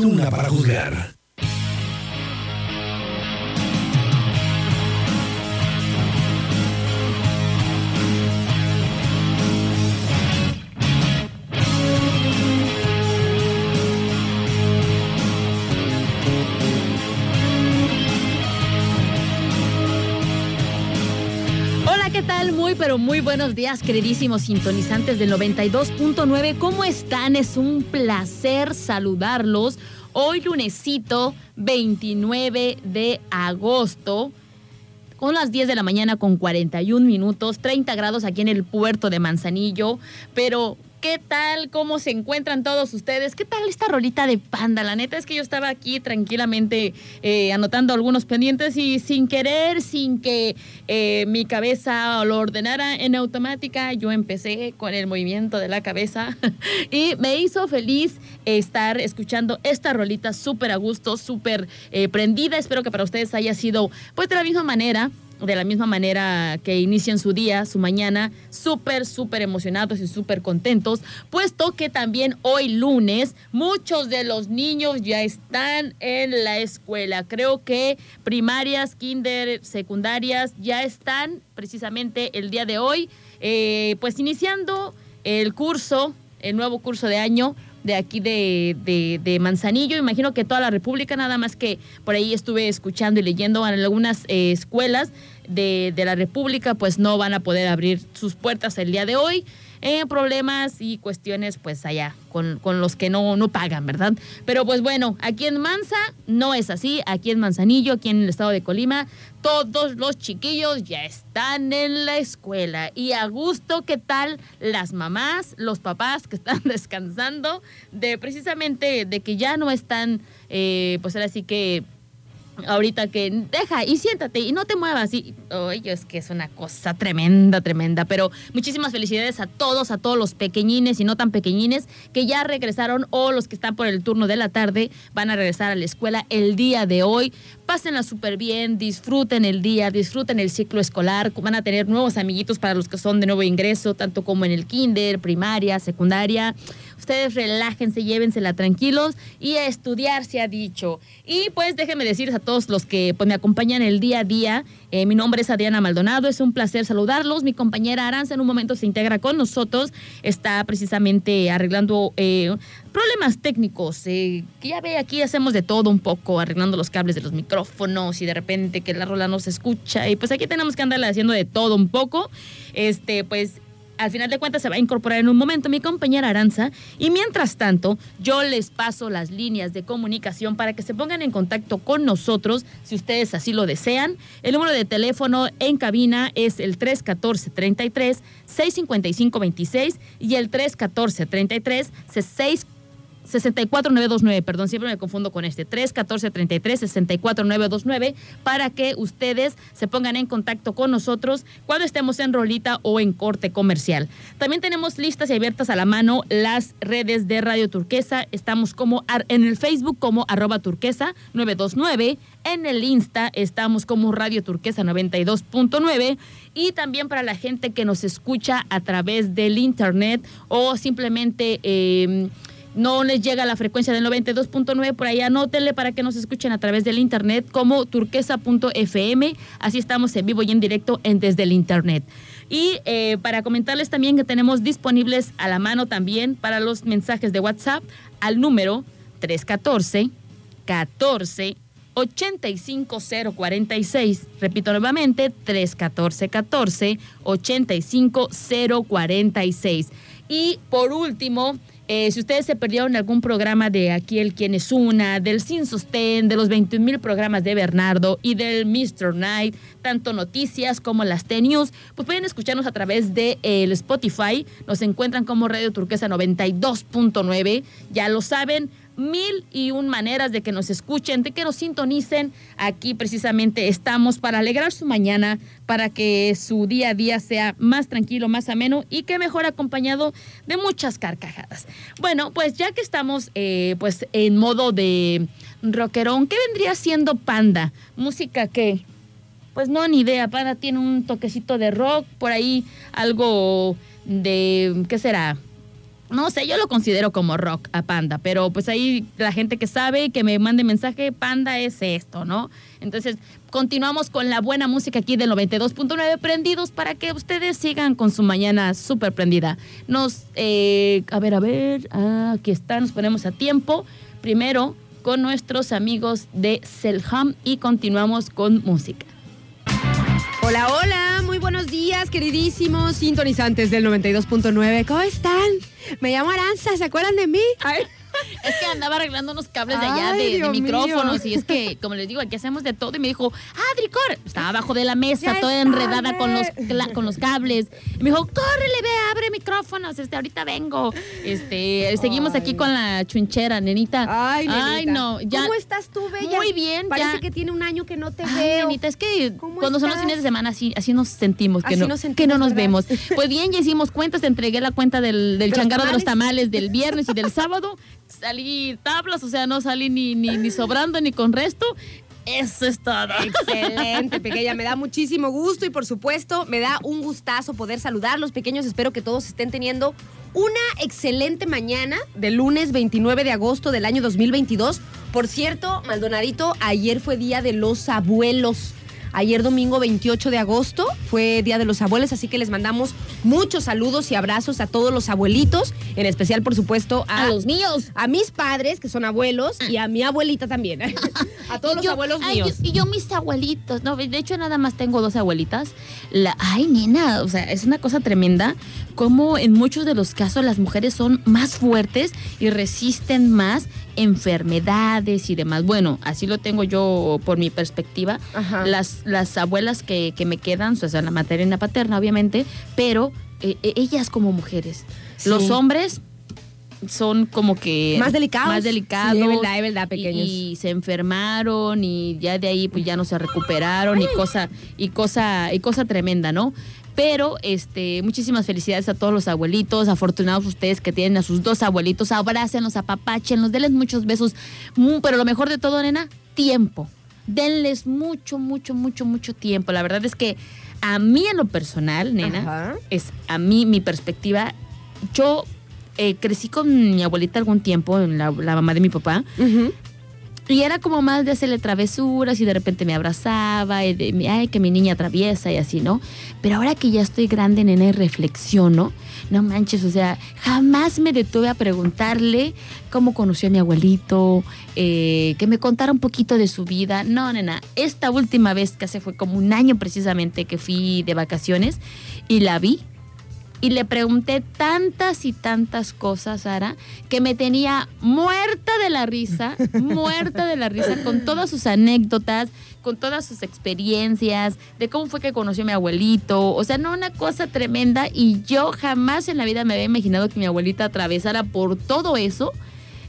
una para juzgar. Muy buenos días, queridísimos sintonizantes del 92.9. ¿Cómo están? Es un placer saludarlos. Hoy lunesito 29 de agosto, con las 10 de la mañana con 41 minutos, 30 grados aquí en el puerto de Manzanillo, pero ¿Qué tal? ¿Cómo se encuentran todos ustedes? ¿Qué tal esta rolita de panda? La neta es que yo estaba aquí tranquilamente eh, anotando algunos pendientes y sin querer, sin que eh, mi cabeza lo ordenara en automática, yo empecé con el movimiento de la cabeza y me hizo feliz estar escuchando esta rolita súper a gusto, súper eh, prendida. Espero que para ustedes haya sido pues de la misma manera de la misma manera que inician su día, su mañana, súper, súper emocionados y súper contentos, puesto que también hoy lunes muchos de los niños ya están en la escuela. Creo que primarias, kinder, secundarias ya están precisamente el día de hoy, eh, pues iniciando el curso, el nuevo curso de año de aquí de, de, Manzanillo. Imagino que toda la República, nada más que por ahí estuve escuchando y leyendo en algunas eh, escuelas de, de, la República, pues no van a poder abrir sus puertas el día de hoy eh, problemas y cuestiones pues allá con, con, los que no, no pagan, ¿verdad? Pero pues bueno, aquí en Manza no es así, aquí en Manzanillo, aquí en el estado de Colima, todos los chiquillos ya están en la escuela y a gusto, ¿qué tal las mamás, los papás que están descansando de precisamente de que ya no están, eh, pues ahora sí que ahorita que deja y siéntate y no te muevas. Y, oye, es que es una cosa tremenda, tremenda. Pero muchísimas felicidades a todos, a todos los pequeñines y no tan pequeñines que ya regresaron o los que están por el turno de la tarde van a regresar a la escuela el día de hoy. Pásenla súper bien, disfruten el día, disfruten el ciclo escolar. Van a tener nuevos amiguitos para los que son de nuevo ingreso, tanto como en el kinder, primaria, secundaria. Ustedes relájense, llévensela tranquilos y a estudiar se ha dicho. Y pues déjenme decirles a todos los que pues, me acompañan el día a día. Eh, mi nombre es Adriana Maldonado, es un placer saludarlos. Mi compañera Aranza en un momento se integra con nosotros, está precisamente arreglando eh, problemas técnicos. Eh, ya ve, aquí hacemos de todo un poco, arreglando los cables de los micrófonos y de repente que la rola no se escucha. Y pues aquí tenemos que andarle haciendo de todo un poco. Este, pues al final de cuentas se va a incorporar en un momento mi compañera Aranza y mientras tanto yo les paso las líneas de comunicación para que se pongan en contacto con nosotros si ustedes así lo desean. El número de teléfono en cabina es el 314 33 655 26 y el 314 33 6 64929, perdón, siempre me confundo con este, 31433 64929 para que ustedes se pongan en contacto con nosotros cuando estemos en rolita o en corte comercial. También tenemos listas y abiertas a la mano las redes de Radio Turquesa. Estamos como en el Facebook como arroba turquesa 929, en el Insta estamos como Radio Turquesa 92.9 y también para la gente que nos escucha a través del internet o simplemente... Eh, no les llega la frecuencia del 92.9, por ahí anótenle para que nos escuchen a través del internet como turquesa.fm. Así estamos en vivo y en directo en, desde el internet. Y eh, para comentarles también que tenemos disponibles a la mano también para los mensajes de WhatsApp al número 314 14 85046. Repito nuevamente, 314 14 85046. Y por último, eh, si ustedes se perdieron algún programa de aquí el Quién es Una, del Sin Sostén, de los 21 mil programas de Bernardo y del Mr. Night, tanto noticias como las T-News, pues pueden escucharnos a través de el Spotify. Nos encuentran como Radio Turquesa 92.9. Ya lo saben, mil y un maneras de que nos escuchen, de que nos sintonicen. Aquí precisamente estamos para alegrar su mañana, para que su día a día sea más tranquilo, más ameno y que mejor acompañado de muchas carcajadas. Bueno, pues ya que estamos eh, pues en modo de rockerón, ¿qué vendría siendo Panda? Música que... Pues no, ni idea. Panda tiene un toquecito de rock, por ahí algo de, ¿qué será? No sé, yo lo considero como rock a Panda, pero pues ahí la gente que sabe, que me mande mensaje, Panda es esto, ¿no? Entonces, continuamos con la buena música aquí del 92.9 prendidos para que ustedes sigan con su mañana súper prendida. Nos, eh, a ver, a ver, ah, aquí está, nos ponemos a tiempo. Primero con nuestros amigos de Selham y continuamos con música. Hola, hola, muy buenos días, queridísimos sintonizantes del 92.9. ¿Cómo están? Me llamo Aranza, ¿se acuerdan de mí? Es que andaba arreglando unos cables de allá de, micrófonos y es que, como les digo, aquí hacemos de todo y me dijo, Adri, corre. Estaba abajo de la mesa, toda enredada con los, con los cables. Y me dijo, córrele, ve, abre micrófonos, este, ahorita vengo. Este, seguimos aquí con la chunchera, nenita. Ay, nenita. Ay, no, ya. ¿Cómo estás tú, bella? Muy bien, Parece que tiene un año que no te Ay, veo. nenita, es que ¿Cómo cuando son los fines de semana así, así nos sentimos, que Así no, nos sentimos, que no nos ¿verdad? vemos. Pues bien, ya hicimos cuentas, te entregué la cuenta del, del changarro de los tamales del viernes y del sábado. Salí tablas, o sea, no salí ni, ni, ni sobrando ni con resto. Eso es todo. Excelente, pequeña. Me da muchísimo gusto y por supuesto me da un gustazo poder saludar los pequeños. Espero que todos estén teniendo una excelente mañana del lunes 29 de agosto del año 2022. Por cierto, Maldonadito, ayer fue Día de los Abuelos. Ayer domingo 28 de agosto fue Día de los Abuelos, así que les mandamos muchos saludos y abrazos a todos los abuelitos, en especial por supuesto a, A los míos. a mis padres, que son abuelos, y a mi abuelita también. a todos los yo- abuelos ay, míos. yo- y yo mis abuelitos, no, de hecho nada más tengo dos abuelitas. La, ay, nena, o sea, es una cosa tremenda como en muchos de los casos las mujeres son más fuertes y resisten más enfermedades y demás. Bueno, así lo tengo yo por mi perspectiva. Ajá. Las, las abuelas que, que me quedan, o sea, la materna y la paterna, obviamente, pero eh, eh, ellas como mujeres. Sí. Los hombres son como que Más delicados. más delicados Sí, es verdad, es verdad, pequeños. y, se enfermaron y ya de ahí pues ya no se recuperaron y cosa y cosa y cosa tremenda no pero este muchísimas felicidades a todos los abuelitos afortunados ustedes que tienen a sus dos abuelitos abrácenlos apapáchenlos denles muchos besos pero lo mejor de todo nena tiempo denles mucho mucho mucho mucho tiempo la verdad es que a mí en lo personal nena Ajá. es a mí mi perspectiva. Yo eh, crecí con mi abuelita algún tiempo, la, la mamá de mi papá. Y era como más de hacerle travesuras y de repente me abrazaba y de, ay, que mi niña traviesa y así, ¿no? Pero ahora que ya estoy grande, nena, y reflexiono, no manches, o sea, jamás me detuve a preguntarle cómo conoció a mi abuelito, eh, que me contara un poquito de su vida. No, nena, esta última vez que fue como un año precisamente que fui de vacaciones y la vi y le pregunté tantas y tantas cosas, Sara, que me tenía muerta de la risa, muerta de la risa, con todas sus anécdotas, con todas sus experiencias, de cómo fue que conoció a mi abuelito. O sea, no, una cosa tremenda. Y yo jamás en la vida me había imaginado que mi abuelita atravesara por todo eso.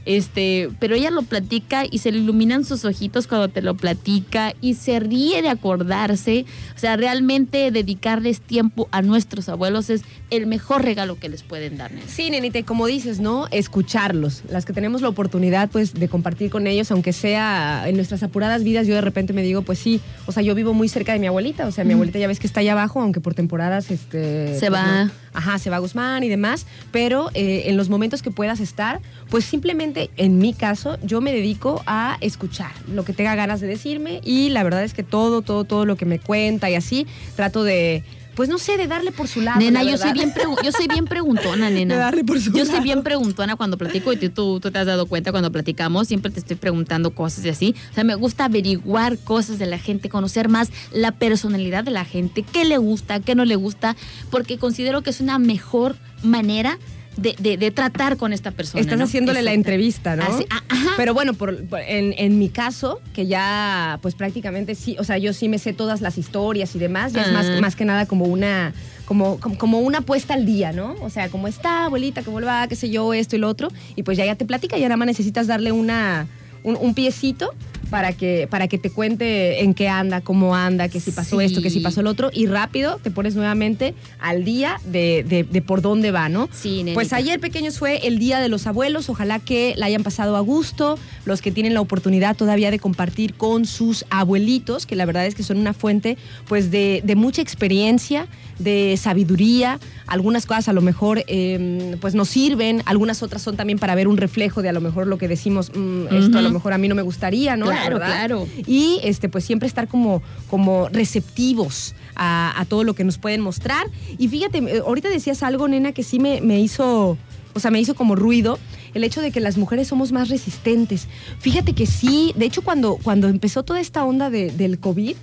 Este, pero ella lo platica y se le iluminan sus ojitos cuando te lo platica y se ríe de acordarse. O sea, realmente dedicarles tiempo a nuestros abuelos es el mejor regalo que les pueden dar. Sí, nenita, y como dices, ¿no? Escucharlos. Las que tenemos la oportunidad, pues, de compartir con ellos, aunque sea en nuestras apuradas vidas, yo de repente me digo, pues sí, o sea, yo vivo muy cerca de mi abuelita, o sea, mi abuelita ya ves que está allá abajo, aunque por temporadas, este... Se pues, va. no. Ajá, se va Guzmán y demás, pero eh, en los momentos que puedas estar, pues simplemente, en mi caso, yo me dedico a escuchar lo que tenga ganas de decirme y la verdad es que todo, todo, todo lo que me cuenta y así, trato de... Pues no sé, de darle por su lado. Nena, yo soy, bien yo soy bien preguntona, nena. De darle por su Yo soy lado. bien preguntona cuando platico y tú, tú, tú te has dado cuenta cuando platicamos, siempre te estoy preguntando cosas y así. O sea, me gusta averiguar cosas de la gente, conocer más la personalidad de la gente, qué le gusta, qué no le gusta, porque considero que es una mejor manera de, de- de tratar con esta persona. Estás ¿no? haciéndole la entrevista, ¿no? Así, ajá. Pero bueno, por, por- en, en mi caso, que ya pues prácticamente sí, o sea, yo sí me sé todas las historias y demás, ya es más, Ah. más que nada como una, como, como, como una puesta al día, ¿no? O sea, como está, abuelita, cómo le va, qué sé yo, esto y lo otro, y pues ya ya te platica, ya nada más necesitas darle una, un, un piecito para que, para que te cuente en qué anda, cómo anda, que si pasó Sí. esto, que si pasó lo otro, y rápido te pones nuevamente al día de, de- de por dónde va, ¿no? Sí, nenita. Pues ayer, pequeños, fue el Día de los Abuelos. Ojalá que la hayan pasado a gusto. Los que tienen la oportunidad todavía de compartir con sus abuelitos, que la verdad es que son una fuente pues de, de mucha experiencia, de sabiduría. Algunas cosas a lo mejor eh, pues nos sirven, algunas otras son también para ver un reflejo de a lo mejor lo que decimos, "Mm, esto a lo mejor a mí no me gustaría, ¿no? Claro, verdad. claro. Y este, pues siempre estar como, como receptivos a, a todo lo que nos pueden mostrar. Y fíjate, eh, ahorita decías algo, nena, que sí me, me hizo, o sea, me hizo como ruido. El hecho de que las mujeres somos más resistentes. Fíjate que sí, de hecho cuando, cuando empezó toda esta onda de- del COVID,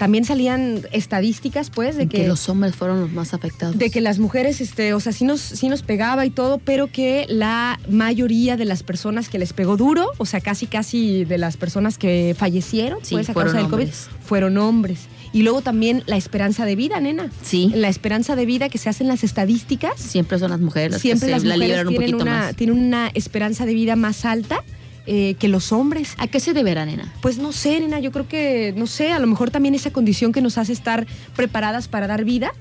también salían estadísticas, pues, de que, que, los hombres fueron los más afectados. de que las mujeres, este, o sea, sí nos, sí nos pegaba y todo, pero que la mayoría de las personas que les pegó duro, o sea, casi casi de las personas que fallecieron, Sí, pues, a causa del COVID, hombres. fueron hombres. Y luego también la esperanza de vida, nena. Sí. La esperanza de vida que se hacen las estadísticas. Siempre son las mujeres las Siempre que las se la mujeres libran un tienen poquito una, más. tienen una esperanza de vida más alta eh, que los hombres. ¿A qué se deberá, nena? Pues no sé, nena, yo creo que, no sé, a lo mejor también esa condición que nos hace estar preparadas para dar vida,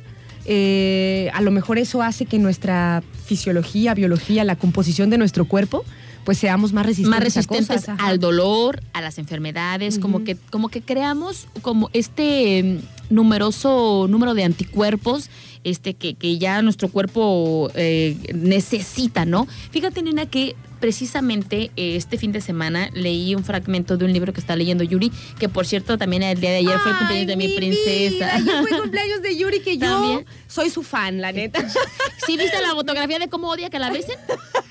eh, a lo mejor eso hace que nuestra fisiología, biología, la composición de nuestro cuerpo, pues seamos más resistentes, más resistentes a cosas. ajá. al dolor, a las enfermedades, como que como que creamos como este mm, numeroso número de anticuerpos este que, que ya nuestro cuerpo eh, necesita, ¿no? Fíjate, nena, que precisamente eh, este fin de semana leí un fragmento de un libro que está leyendo Yuri, que por cierto también el día de ayer fue el cumpleaños de mi princesa. Ayer fue cumpleaños de Yuri, que yo También. soy su fan, la neta. ¿Sí viste la fotografía de cómo odia que la besen?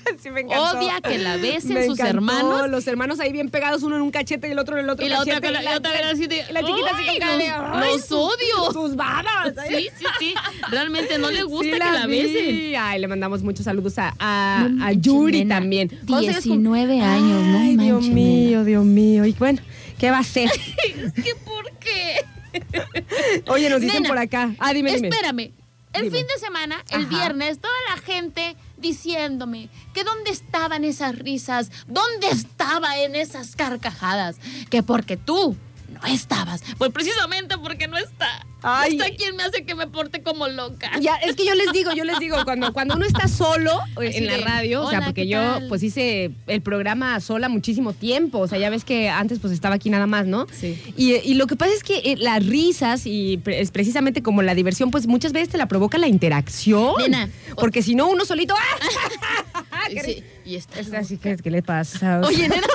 Sí, me encantó. Odia que la besen Me sus encantó, hermanos. Los hermanos ahí bien pegados, uno en un cachete y el otro en el otro Y la otra, la, la otra la chiquita así con "Ay, cara de, los, "Ay, los sus- odio. Sus babas. ¿eh? Sí, sí, sí. Realmente no le gusta Sí, que la vi. besen. Ay, le mandamos muchos saludos a, a, No a manches, Yuri nena. también. ¿Cuántos años cum- 19 años, no Ay, Dios mío, Dios mío. Y bueno, ¿qué va a hacer? Es que, ¿por qué? Oye, nos dicen Nena, por acá. Ah, dime, dime. Espérame. El Dime. fin de semana, el Ajá. viernes, toda la gente diciéndome que dónde estaban esas risas, dónde estaba en esas carcajadas, que porque tú no estabas. Pues precisamente porque no está. Ay. No está quien me hace que me porte como loca. Ya, es que yo les digo, yo les digo, cuando, cuando uno está solo eh, Así en la radio, o sea, "Hola, porque ¿qué yo tal?" pues hice el programa sola muchísimo tiempo, o sea, ya ves que antes pues estaba aquí nada más, ¿no? Sí. Y, y lo que pasa es que eh, las risas y es precisamente como la diversión, pues muchas veces te la provoca la interacción. Nena, Porque si no, uno solito... ¡ah! Sí, y está. Es así que, ¿qué le pasa? O Oye, nena,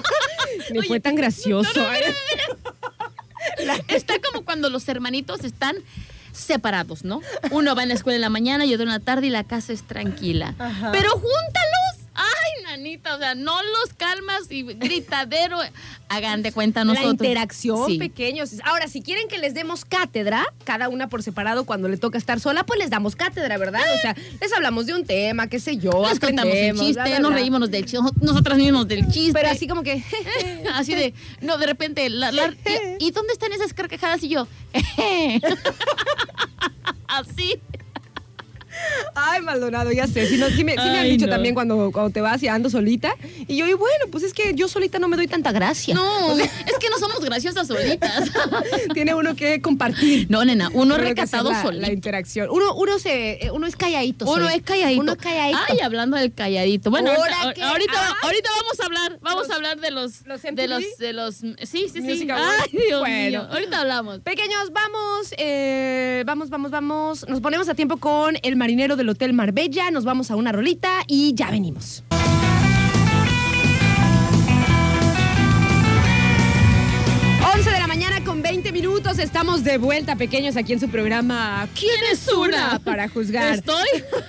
ni fue tan gracioso. ¿eh? Está como cuando los hermanitos están separados, ¿no? Uno va en la escuela en la mañana y otro en la tarde y la casa es tranquila. Ajá. Pero júntalos. Ay, nanita, o sea, no los calmas y gritadero. Hagan de cuenta nosotros. La interacción, Sí. pequeños. Ahora, si quieren que les demos cátedra, cada una por separado cuando le toca estar sola, pues les damos cátedra, ¿verdad? O sea, les hablamos de un tema, qué sé yo, Les contamos el chiste, bla, bla, nos bla. reímos del chiste, nosotras mismos del chiste. Pero así como que... Así de, no, de repente, la- la- ¿y dónde están esas carcajadas? Y yo, así. Ay, Maldonado, ya sé. No, sí me, me han dicho no. también cuando, cuando te vas y ando solita. Y yo, y bueno, pues es que yo solita no me doy tanta gracia. No, es que no somos graciosas solitas. Tiene uno que compartir. No, nena, uno que recatado la, solito. la interacción. Uno, uno, se, eh, uno es calladito. Uno soy. es calladito. Uno es calladito. Ay, hablando del calladito. Bueno, ahorita, que- ahorita, ah. ahorita vamos a hablar, vamos Los- a hablar de los, los de los, de los, sí, sí, sí. Ay, Dios Bueno. mío. Ahorita hablamos. Pequeños, vamos, eh, vamos, vamos, vamos. Nos ponemos a tiempo con el marinero del Hotel Marbella. Nos vamos a una rolita y ya venimos. 20 minutos. Estamos de vuelta, pequeños, aquí en su programa ¿Quién es una? Para juzgar. Estoy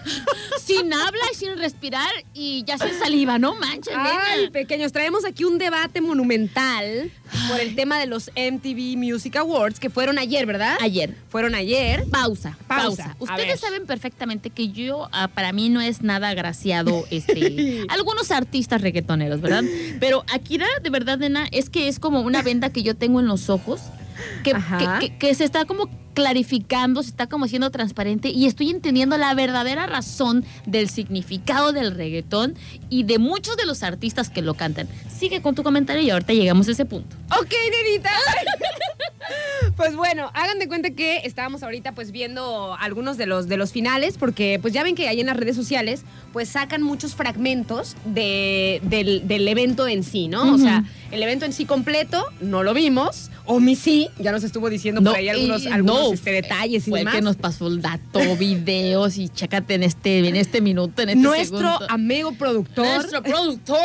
sin habla y sin respirar y ya sin saliva, no manches, Ay, nena. pequeños, traemos aquí un debate monumental por el tema de los MTV Music Awards que fueron ayer, ¿verdad? Ayer. Fueron ayer. Pausa, Pausa. Ustedes saben perfectamente que yo, ah, para mí no es nada agraciado este, algunos artistas reggaetoneros, ¿verdad? Pero Akira, de verdad, nena, es que es como una venda que yo tengo en los ojos, que, Ajá. que- que- que se está como clarificando, se está como siendo transparente y estoy entendiendo la verdadera razón del significado del reggaetón y de muchos de los artistas que lo cantan. Sigue con tu comentario y ahorita llegamos a ese punto. Ok, nenita. Pues bueno, hagan de cuenta que estábamos ahorita pues viendo algunos de los de los finales, porque pues ya ven que ahí en las redes sociales pues sacan muchos fragmentos de, del, del evento en sí, ¿no? O sea, el evento en sí completo no lo vimos. Omi sí, ya nos estuvo diciendo por ahí algunos, y- algunos no, este, detalles y Fue demás. que nos pasó el dato, videos y chécate en este, en este minuto, en este Nuestro segundo. amigo productor. Nuestro productor.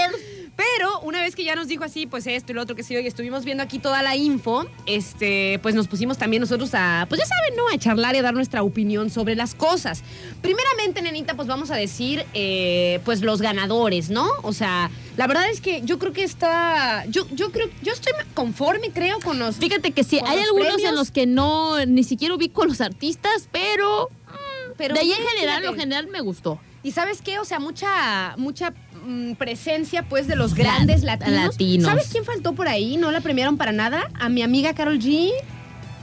Pero una vez que ya nos dijo así, pues esto y lo otro que sí, y estuvimos viendo aquí toda la info, este, pues nos pusimos también nosotros a, pues ya saben, ¿no? A charlar y a dar nuestra opinión sobre las cosas. Primeramente, nenita, pues vamos a decir, eh, pues los ganadores, ¿no? O sea, la verdad es que yo creo que está, yo, yo creo, yo estoy conforme, creo, con los... Fíjate que sí, hay algunos premios. en los que no, ni siquiera ubico los artistas, pero, Pero de ahí en general, lo general me gustó. Y sabes qué, o sea, mucha, mucha mm, presencia pues de los grandes La- latinos. latinos. ¿Sabes quién faltó por ahí? No la premiaron para nada. A mi amiga Carol G.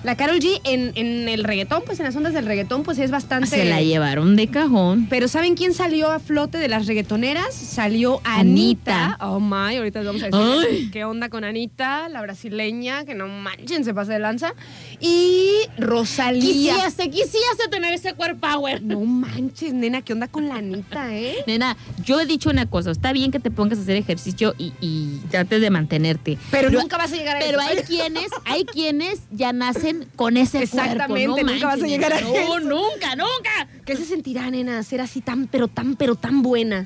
La Carol G en, en el reggaetón, pues en las ondas del reggaetón, pues es bastante. Se la llevaron de cajón. Pero ¿saben quién salió a flote de las reggaetoneras? Salió Anita. Anita. Oh my, ahorita les vamos a decir Ay. qué onda con Anita, la brasileña, que no manchen, se pasa de lanza. Y Rosalía. Quisiese, quisiese tener ese cuerpo power. No manches, nena, ¿qué onda con la Anita, eh? Nena, yo he dicho una cosa, está bien que te pongas a hacer ejercicio y, y trates de mantenerte. Pero nunca vas a llegar a Pero eso. hay quienes, hay quienes ya nacen con ese Exactamente, cuerpo. No nunca vas a llegar a eso. No, nunca, nunca. ¿Qué se sentirá, nena, ser así tan, pero tan, pero tan buena?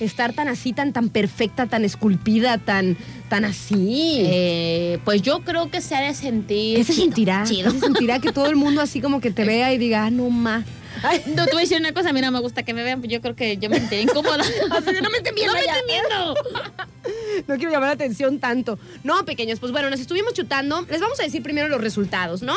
Estar tan así, tan, tan perfecta, tan esculpida, tan, tan así. Eh, pues yo creo que se ha de sentir. ¿Qué se chido, sentirá? chido. ¿Qué se sentirá que todo el mundo así como que te vea y diga, ah, no ma? Ay, No, te voy a decir una cosa, a mí no me gusta que me vean, pues yo creo que yo me sentiría incómoda. no me estén viendo, no me estén viendo. No quiero llamar la atención tanto. No, pequeños, pues bueno, nos estuvimos chutando. Les vamos a decir primero los resultados, ¿no?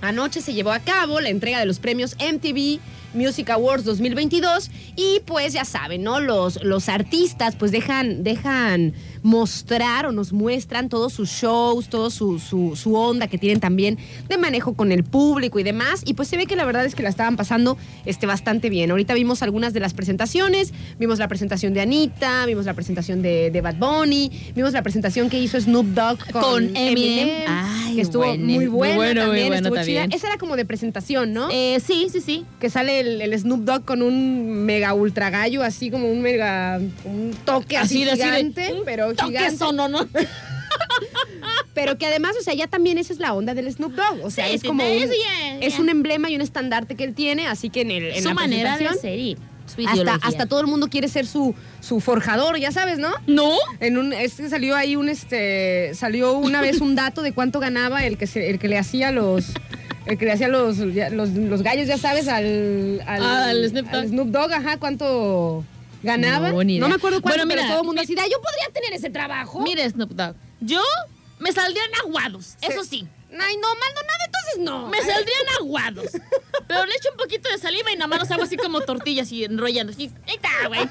Anoche se llevó a cabo la entrega de los premios MTV Music Awards 2022 y pues ya saben, ¿no? Los, los artistas pues dejan, dejan mostrar o nos muestran todos sus shows, todo su, su, su onda que tienen también de manejo con el público y demás. Y pues se ve que la verdad es que la estaban pasando este, bastante bien. Ahorita vimos algunas de las presentaciones, vimos la presentación de Anita, vimos la presentación de, de Bad Bunny, vimos la presentación que hizo Snoop Dogg con, Con Eminem. Eminem, Ay, que estuvo bueno, muy muy buena bueno, muy también, bueno estuvo chida. Esa era como de presentación, ¿no? Eh, sí, sí, sí. que sale el, el Snoop Dogg con un mega ultra gallo, así como un mega, un toque así, Así de- de- pero Toque gigante. sono, ¿no? Pero que además, o sea, ya también esa es la onda del Snoop Dogg. O sea, Sí, es como sí, un, es un emblema y un estandarte que él tiene, así que en, el, en Su la manera de ser y su hasta, hasta todo el mundo quiere ser su, su forjador, ya sabes, ¿no? ¿No? En un, este salió ahí un este salió una vez un dato de cuánto ganaba el que se- el que le hacía los el que le hacía los, los, los gallos, ya sabes, al, al, Ah, al Snoop Dogg. al Snoop Dogg, ajá, cuánto ganaba. No, idea. me acuerdo cuánto, Bueno, pero mira, todo el mundo "Ah, yo podría tener ese trabajo. Mire, Snoop Dogg. Yo me saldrían aguados, eso sí. Ay, no, Maldonado, entonces no. Me saldrían aguados. Pero le echo un poquito de saliva y nada más los hago así como tortillas y enrollando. Ahí está, güey.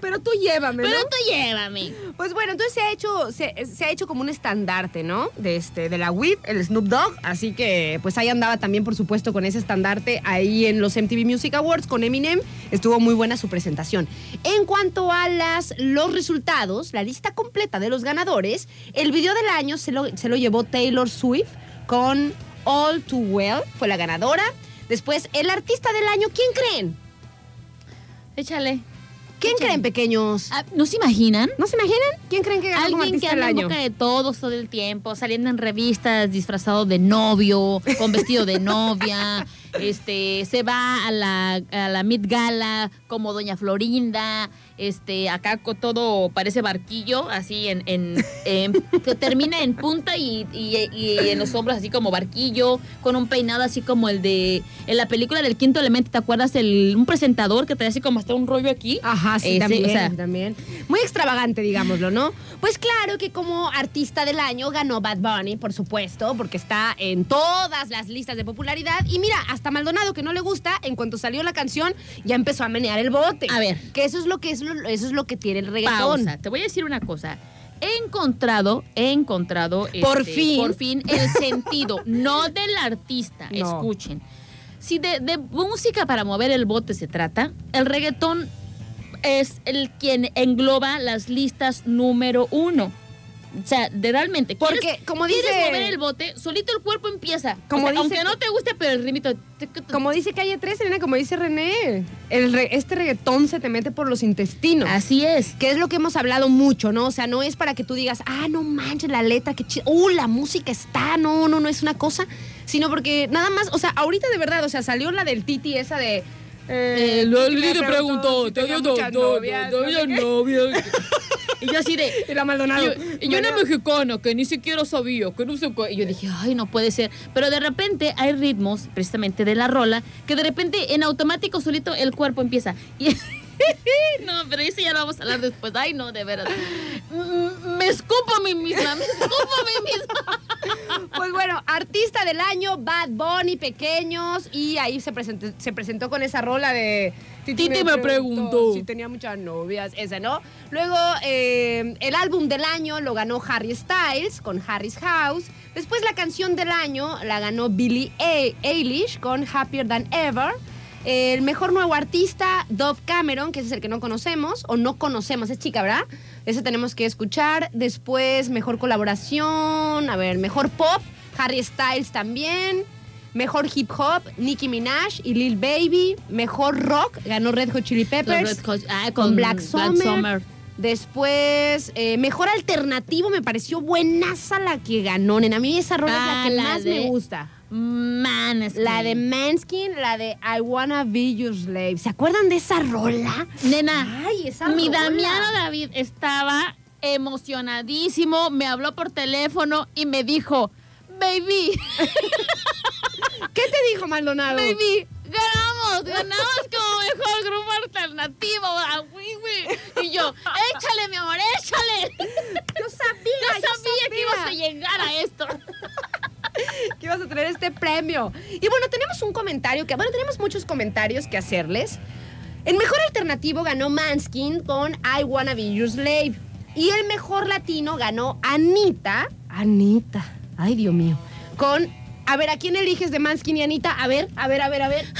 Pero tú llévame, Pero ¿no? tú llévame. Pues bueno, entonces se ha hecho, se, se ha hecho como un estandarte, ¿no? De este, de la WIP, el Snoop Dogg. Así que pues ahí andaba también, por supuesto, con ese estandarte ahí en los MTV Music Awards con Eminem. Estuvo muy buena su presentación. En cuanto a las, los resultados, la lista completa de los ganadores, el video del año se lo, se lo llevó Taylor Swift con All Too Well, fue la ganadora. Después, el artista del año, ¿quién creen? Échale. ¿Quién creen, pequeños? Ah, ¿No se imaginan? ¿No se imaginan? ¿Quién creen que ganó como Alguien que artista del anda en año? boca de todos todo el tiempo, saliendo en revistas disfrazado de novio, con vestido de novia, este, se va a la, a la Mid Gala como Doña Florinda, este, acá todo parece barquillo, así en, en, en- que termina en punta y, y- y en los hombros así como barquillo, con un peinado así como el de, en la película del quinto elemento, ¿te acuerdas? El, un presentador que trae así como hasta un rollo aquí. Ajá, sí, Ese, también, o sea, también. Muy extravagante, digámoslo, ¿no? Pues claro que como artista del año ganó Bad Bunny, por supuesto, porque está en todas las listas de popularidad. Y mira, hasta Maldonado, que no le gusta, en cuanto salió la canción, ya empezó a menear el bote. A ver. Que eso es lo que es lo- eso es lo que tiene el reggaetón. pausa. Te voy a decir una cosa. He encontrado, he encontrado. Por este, fin. Por fin el sentido, no del artista. No. Escuchen. Si de, de música para mover el bote se trata, el reggaetón es el quien engloba las listas número uno. O sea, de realmente. Porque, ¿quieres- como quieres dice- mover el bote, solito el cuerpo empieza. Como O sea, dice aunque que- no te guste, pero el ritmito. Como dice Calle 13, nena, como dice René, el re- este reggaetón se te mete por los intestinos. Así es. Que es lo que hemos hablado mucho, ¿no? O sea, no es para que tú digas, ah, no manches la letra, qué chido. Uh, la música está, no, no, no es una cosa. Sino porque nada más, o sea, ahorita de verdad, o sea, salió la del Titi esa de. Eh, Titi me preguntó novias, sé qué. novia. y yo así de. Y la Maldonado. Yo, y yo una mexicana que ni siquiera sabía, que no sé qué. Y yo dije, ay, no puede ser. Pero de repente hay ritmos, precisamente de la rola, que de repente en automático solito el cuerpo empieza. Y no, pero eso ya lo vamos a hablar después. Ay, no, de veras. Mm, Me escupo a mí misma, me escupo a mí misma. Pues bueno, artista del año, Bad Bunny, pequeños, y ahí se presentó, se presentó con esa rola de... Titi me preguntó. Si tenía muchas novias, esa, ¿no? Luego, eh, el álbum del año lo ganó Harry Styles con Harry's House. Después, la canción del año la ganó Billie Eilish con Happier Than Ever. El mejor nuevo artista, Dove Cameron, que ese es el que no conocemos, o no conocemos, es chica, ¿verdad? Ese tenemos que escuchar. Después, mejor colaboración, a ver, mejor pop, Harry Styles también. Mejor hip hop, Nicki Minaj y Lil Baby. Mejor rock, ganó Red Hot Chili Peppers. Los Red Hot- ah, con, con Black, Black Summer. Después, eh, mejor alternativo, me pareció buenaza la que ganó, nena. A mí esa rola Ah, es la que la más de- me gusta. Man, es La que- de Manskin, la de I Wanna Be Your Slave. ¿Se acuerdan de esa rola? Nena, Ay, esa mi rola. Damiano David estaba emocionadísimo, me habló por teléfono y me dijo, baby, ¿Qué te dijo Maldonado? baby, ganamos, ganamos como mejor grupo alternativo. ah, güey, güey". Y yo, échale, mi amor, échale. Yo sabía, Yo sabía que ibas a llegar a esto. que ibas a tener este premio. Y bueno, tenemos un comentario que, bueno, tenemos muchos comentarios que hacerles. El mejor alternativo ganó Manskin con I Wanna Be Your Slave. Y el mejor latino ganó Anita. Anita. Ay, Dios mío. Con. A ver, ¿a quién eliges de Manskin y Anita? A ver, a ver, a ver, a ver.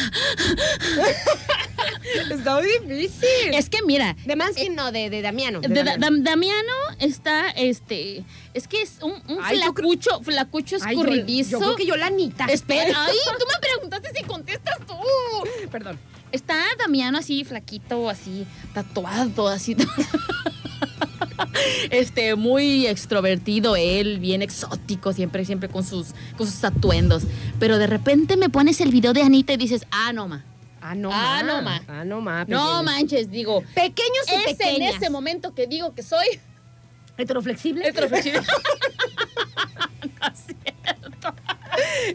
Está muy difícil. Es que mira, de Manskin, no, de, de Damiano. de de Da- Damiano. Dam- Damiano está, este, es que es un, un Ay, yo creo- flacucho, flacucho yo- escurridizo. Yo, creo que yo la Anita. Espera, ay, tú me preguntaste si contestas tú. Perdón. Está Damiano así, flaquito, así, tatuado, así. Este, muy extrovertido él, bien exótico, siempre, siempre con sus, con sus atuendos. Pero de repente me pones el video de Anita y dices, ah, no, ma. Ah, no, Ah, ma. no, ma. Ah, no, ma. No pequeños. manches, digo. Pequeños y Es en ese momento que digo que soy ¿Heteroflexible? heteroflexible.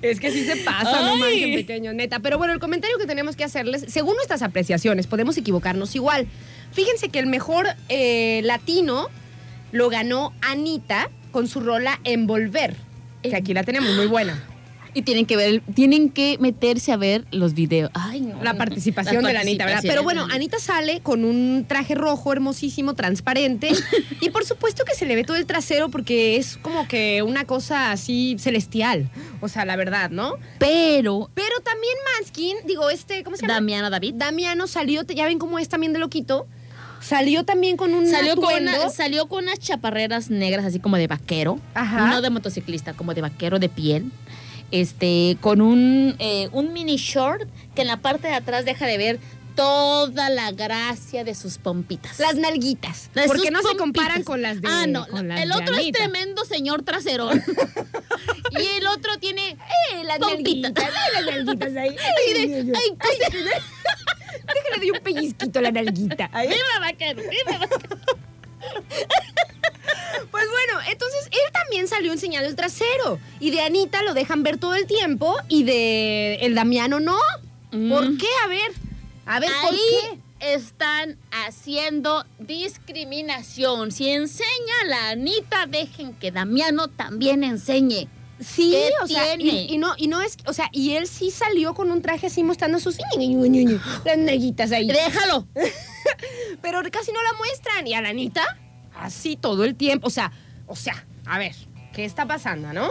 Es que sí se pasa, no Ay. manchen pequeños, neta. Pero bueno, el comentario que tenemos que hacerles, según nuestras apreciaciones, podemos equivocarnos igual. Fíjense que el mejor eh, latino lo ganó Anita con su rola Envolver. Que aquí la tenemos, muy buena. Y tienen que ver, tienen que meterse a ver los videos. Ay, no. La participación de la Anita, ¿verdad? Pero bueno, Anita sale con un traje rojo hermosísimo, transparente. y por supuesto que se le ve todo el trasero porque es como que una cosa así celestial. O sea, la verdad, ¿no? Pero Pero también Manskin, digo, este, ¿cómo se llama? Damiano David Damiano salió, ya ven cómo es también de loquito. Salió también con un salió con, una- salió con unas chaparreras negras así como de vaquero. Ajá. No de motociclista, como de vaquero de piel. Este, con un, eh, un mini short que en la parte de atrás deja de ver toda la gracia de sus pompitas. Las nalguitas. De porque no se comparan con las de Ah, no. con las el otro es tremendo señor traserón. y el otro tiene. Eh, las Pompitas. nalguitas. ay, las nalguitas ahí. Ay, de- Ay, ay, ay. ay, pues, Déjale de un pellizquito a la nalguita. Viva vaquero, viva vaquero. Pues bueno, entonces él también salió enseñando el trasero. Y de Anita lo dejan ver todo el tiempo y de el Damiano no. ¿Por Mm. qué? A ver. A ver, ¿por Ahí qué? están haciendo discriminación. Si enseña la Anita, dejen que Damiano también enseñe. Sí, ¿Qué o sea, y, y no, y no es, o sea, y él sí salió con un traje así mostrando sus las nalguitas ahí. Déjalo. Pero casi no la muestran. Y a la Anita, así todo el tiempo. O sea, o sea, a ver, ¿qué está pasando, no?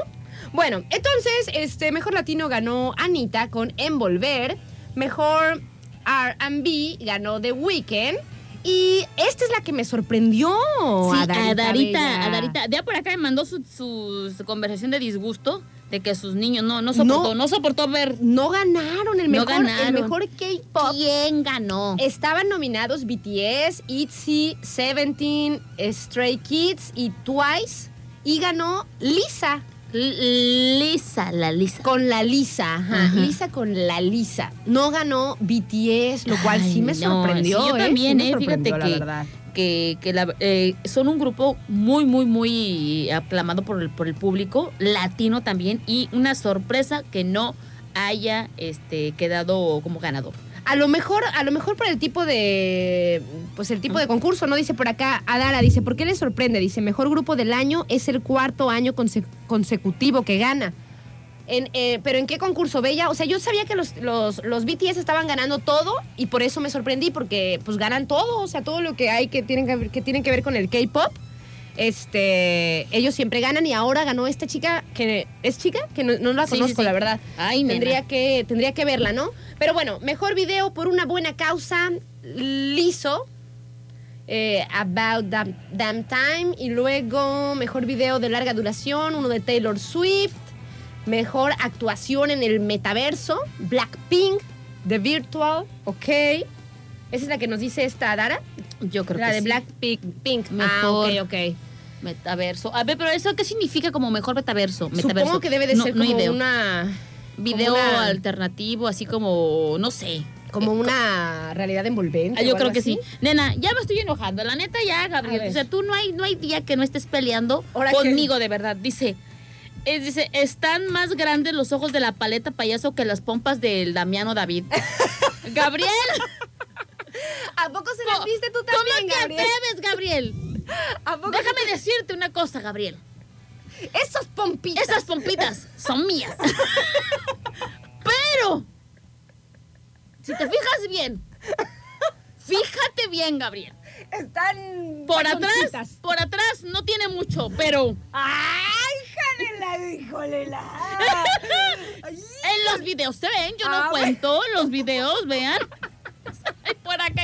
Bueno, entonces, este, mejor latino ganó Anita con Envolver. Mejor RB ganó The Weeknd. Y esta es la que me sorprendió. Sí, a Darita. a Darita, Bella. a Darita. Ya por acá me mandó su, su- su conversación de disgusto de que sus niños no, no soportó, no, soportó ver. No ganaron el No mejor, ganaron. el mejor K-pop. ¿Quién ganó? Estaban nominados BTS, ITZY, Seventeen, Stray Kids y Twice. Y ganó Lisa Lisa, la Lisa. con la Lisa. Ajá. Ajá. Lisa con la Lisa. No ganó BTS, lo cual Ay, sí me no, sorprendió. sí, yo ¿eh? también, Sí me ¿eh? Fíjate sorprendió, la que- verdad. que, que la- eh, son un grupo muy, muy, muy aclamado por el, por el público, latino también, y una sorpresa que no haya este, quedado como ganador. A lo mejor, a lo mejor por el tipo de, pues el tipo de concurso, ¿no? Dice por acá, Adara, dice, ¿por qué le sorprende? Dice, mejor grupo del año es el cuarto año conse- consecutivo que gana. Eh, pero ¿en qué concurso, Bella? O sea, yo sabía que los, los, los BTS estaban ganando todo y por eso me sorprendí, porque pues ganan todo, o sea, todo lo que hay que tienen que, que, tienen que ver con el K-pop. Este, ellos siempre ganan y ahora ganó esta chica que es chica, que no, no la Sí, sí, conozco, sí. la verdad. Ay, nena. Tendría que, tendría que verla, ¿no? Pero bueno, mejor video por una buena causa, liso. eh, About Damn, Damn Time. Y luego, mejor video de larga duración, uno de Taylor Swift. Mejor actuación en el metaverso, Blackpink, The Virtual, ok. Esa es la que nos dice esta Dara. Yo creo la que de sí. Blackpink. Pink. Mejor. Ah, ok, ok. Metaverso. A ver, pero ¿eso qué significa como mejor metaverso? metaverso? Supongo que debe de No- ser no como idea. una... video como una- alternativo, así como, no sé. Como una realidad envolvente. Ah, yo o creo algo que así. sí. Nena, ya me estoy enojando. La neta ya, Gabriel. O sea, tú no hay, no hay día que no estés peleando Ahora conmigo, de verdad. Dice, es, dice, están más grandes los ojos de la paleta payaso que las pompas del Damiano David. Gabriel, ¿A poco se las viste tú ¿cómo también, te Gabriel? atreves, Gabriel? ¿A poco Déjame decirte una cosa, Gabriel. Esas pompitas. Esas pompitas son mías. Pero, si te fijas bien, fíjate bien, Gabriel. están Por pachoncitas. atrás, por atrás no tiene mucho, pero ¡Ay, hija de la, híjole la! Ay, en los videos se ven, yo no Ah, bueno. cuento, los videos, vean.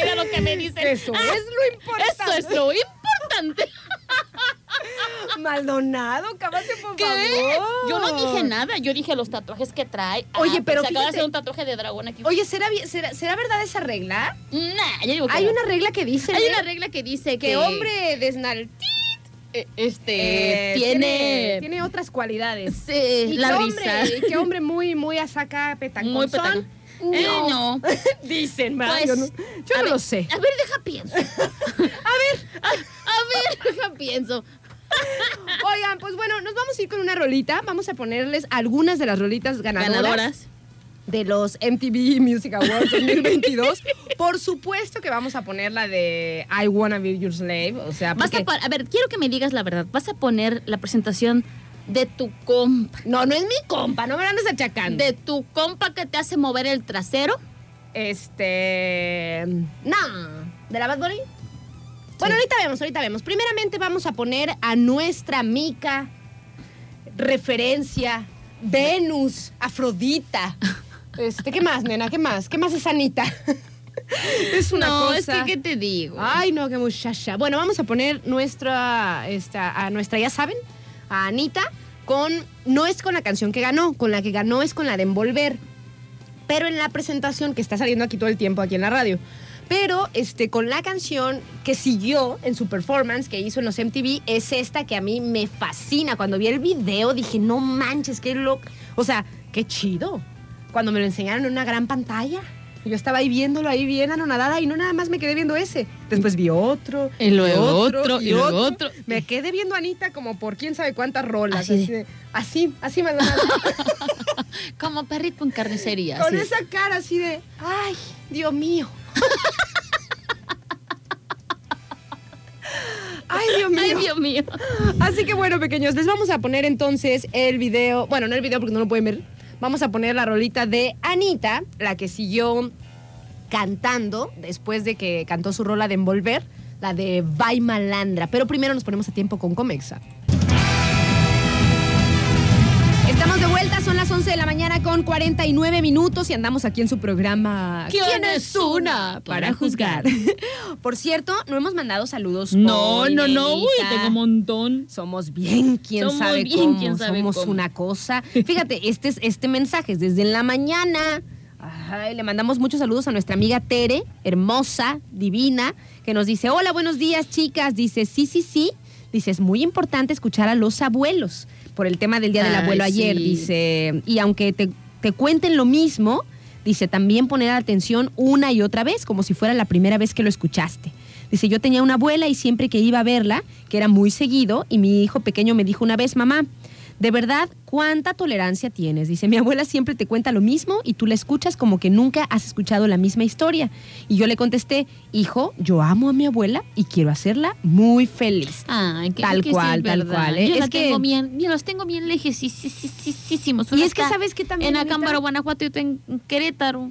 Ya lo que me dicen. Eso Ah, es lo importante. Eso es lo importante. Maldonado, cámate, por ¿Qué? favor. Yo no dije nada, yo dije los tatuajes que trae. Oye, Ah, pero se acaba de hacer un tatuaje de dragón aquí. Oye, ¿será, será, será verdad esa regla? Nah, yo digo que Hay no. una regla que dice Hay ¿eh? una regla que dice que, que hombre desnal eh, este eh, tiene, tiene otras cualidades. sí, Y la que risa. hombre, y que hombre muy, muy a saca petaconzón. Muy petacón. Eh, no. Dicen, ¿verdad? Pues, yo no, yo a no ver, lo sé. A ver, deja pienso. a ver, a, a ver, deja pienso. Oigan, pues bueno, nos vamos a ir con una rolita. Vamos a ponerles algunas de las rolitas ganadoras, Ganadoras. de los MTV Music Awards 2022. Por supuesto que vamos a poner la de I Wanna Be Your Slave. O sea, Vas porque... a ver, quiero que me digas la verdad. ¿Vas a poner la presentación de tu compa? No, no es mi compa, no me lo andes achacando. ¿De tu compa que te hace mover el trasero? Este. No. ¿De la Bad Bunny? Bueno, ahorita vemos, ahorita vemos. Primeramente vamos a poner a nuestra mica, referencia, Venus, Afrodita. Este, ¿qué más, nena? ¿Qué más? ¿Qué más es Anita? es una no, cosa. es que, ¿qué te digo? Ay, no, qué muchacha. Bueno, vamos a poner nuestra, esta, a nuestra, ya saben, a Anita, con, no es con la canción que ganó, con la que ganó es con la de Envolver, pero en la presentación que está saliendo aquí todo el tiempo, aquí en la radio. Pero este, con la canción que siguió en su performance que hizo en los MTV, es esta que a mí me fascina. Cuando vi el video dije, no manches, qué loco. O sea, qué chido. Cuando me lo enseñaron en una gran pantalla. Yo estaba ahí viéndolo ahí bien anonadada y no nada más me quedé viendo ese. Después vi otro. Y luego otro, y luego otro. Me quedé viendo a Anita como por quién sabe cuántas rolas. Así Así, de- así, así me lo Como perrito en carnicería. Con así. esa cara así de, ay, Dios mío. Ay, Dios mío. Ay, Dios mío. Así que bueno, pequeños, les vamos a poner entonces el video. Bueno, no el video porque no lo pueden ver. Vamos a poner la rolita de Anita, la que siguió cantando después de que cantó su rola de Envolver, la de Vai Malandra. Pero primero nos ponemos a tiempo con Comexa. Estamos de vuelta, son las 11 de la mañana con 49 minutos y andamos aquí en su programa ¿Quién es una para juzgar? Por cierto, no hemos mandado saludos. No, hoy, no, no, uy, tengo un montón. Somos bien, quién Somos sabe bien, cómo. quién sabe Somos cómo. una cosa. Fíjate, este es este mensaje es desde la mañana. Ay, le mandamos muchos saludos a nuestra amiga Tere, hermosa, divina, que nos dice, hola, buenos días, chicas. Dice, sí, sí, sí. Dice, es muy importante escuchar a los abuelos por el tema del Día del Ay, Abuelo ayer. sí. Dice, y aunque te, te cuenten lo mismo, dice, también poner atención una y otra vez, como si fuera la primera vez que lo escuchaste. Dice, yo tenía una abuela y siempre que iba a verla, que era muy seguido, y mi hijo pequeño me dijo una vez, mamá, de verdad, ¿cuánta tolerancia tienes? Dice, mi abuela siempre te cuenta lo mismo y tú la escuchas como que nunca has escuchado la misma historia. Y yo le contesté, hijo, yo amo a mi abuela y quiero hacerla muy feliz. Ay, que, Tal que cual, tal verdad. cual, ¿eh? Yo, Es la que- tengo bien, yo los tengo bien lejísimos. Y es que sabes que también, En? Acámbaro, Guanajuato, yo en Querétaro.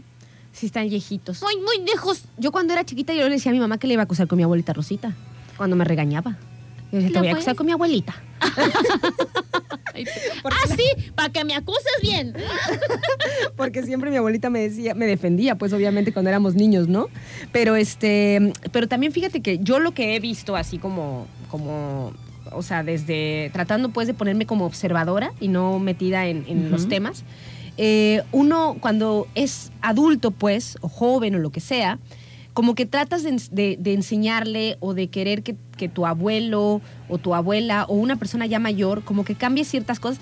Sí, están viejitos. Muy, muy lejos. Yo cuando era chiquita yo le decía a mi mamá que le iba a acusar con mi abuelita Rosita, cuando me regañaba. Yo te ¿Lo voy a acusar con mi abuelita. Ah, sí, para que me acuses bien. Porque siempre mi abuelita me decía, me defendía, pues obviamente cuando éramos niños, ¿no? Pero este, pero también fíjate que yo lo que he visto así como, como, o sea, desde tratando pues de ponerme como observadora y no metida en, en los temas. eh, uno cuando es adulto, pues, o joven o lo que sea, como que tratas de, ens- de- de enseñarle o de querer que, que tu abuelo o tu abuela o una persona ya mayor como que cambie ciertas cosas.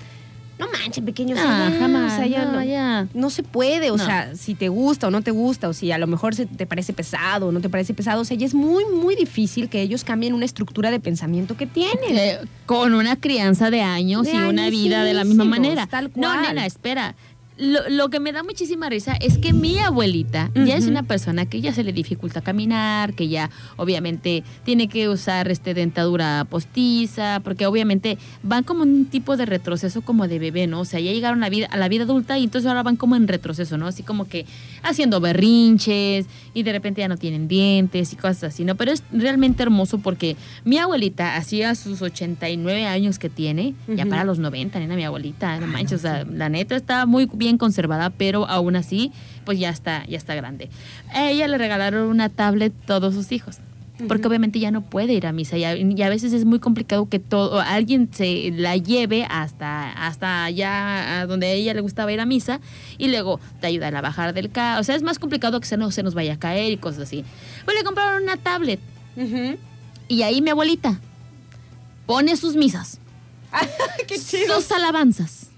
No manches, pequeño. o sea, Ah, ya, jamás. o sea, ya no, no- ya. no se puede, o No. sea, si te gusta o no te gusta, o si a lo mejor se te parece pesado o no te parece pesado, o sea, ya es muy, muy difícil que ellos cambien una estructura de pensamiento que tienen. Eh, con una crianza de años De y una vida de la misma manera. tal No, nena, espera. Lo, lo que me da muchísima risa es que mi abuelita ya es una persona que ya se le dificulta caminar, que ya obviamente tiene que usar este dentadura postiza, porque obviamente van como un tipo de retroceso como de bebé, ¿no? O sea, ya llegaron a, vida, a la vida adulta y entonces ahora van como en retroceso, ¿no? Así como que haciendo berrinches y de repente ya no tienen dientes y cosas así, ¿no? Pero es realmente hermoso porque mi abuelita hacía sus 89 años que tiene, ya para los 90, nena, mi abuelita, no manches, o sea, la neta está muy bien conservada, pero aún así, pues ya está, ya está grande. A ella le regalaron una tablet todos sus hijos. Porque obviamente ya no puede ir a misa y a, y a veces es muy complicado que todo alguien se la lleve hasta hasta allá a donde a ella le gustaba ir a misa y luego te ayudan a bajar del carro. O sea, es más complicado que se no se nos vaya a caer y cosas así. Pues le compraron una tablet y ahí mi abuelita pone sus misas, ¡Qué sus alabanzas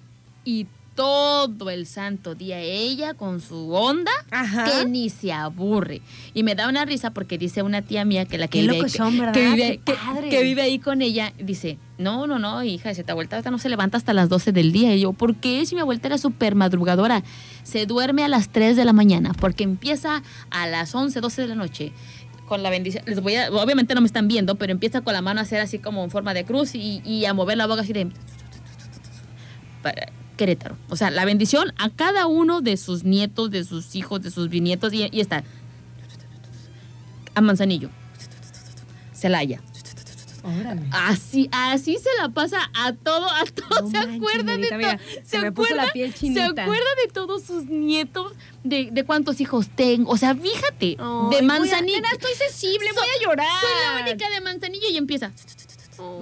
y todo el santo día ella con su onda Ajá. que ni se aburre. Y me da una risa porque dice una tía mía que la que vive, son, ¿verdad? que, vive, que- ahí con ella, dice, no, no, no, hija, si abuelita ahorita no se levanta hasta las 12 del día. Y yo, ¿por qué? Si mi abuelita era súper madrugadora. Se duerme a las 3 de la mañana porque empieza a las 11, 12 de la noche con la bendición. Les voy a, obviamente no me están viendo, pero empieza con la mano a hacer así como en forma de cruz y, y a mover la boca así de... para Querétaro. O sea, la bendición a cada uno de sus nietos, de sus hijos, de sus bisnietos y, y está a Manzanillo, Celaya. Órale. Así, así se la pasa a todo, a todo. No se manches, acuerda de todo. se acuerda de todos sus nietos, de, de cuántos hijos tengo. O sea, fíjate, voy de a- Manzanillo. nena, estoy sensible, voy a llorar. Soy la única de Manzanillo y empieza.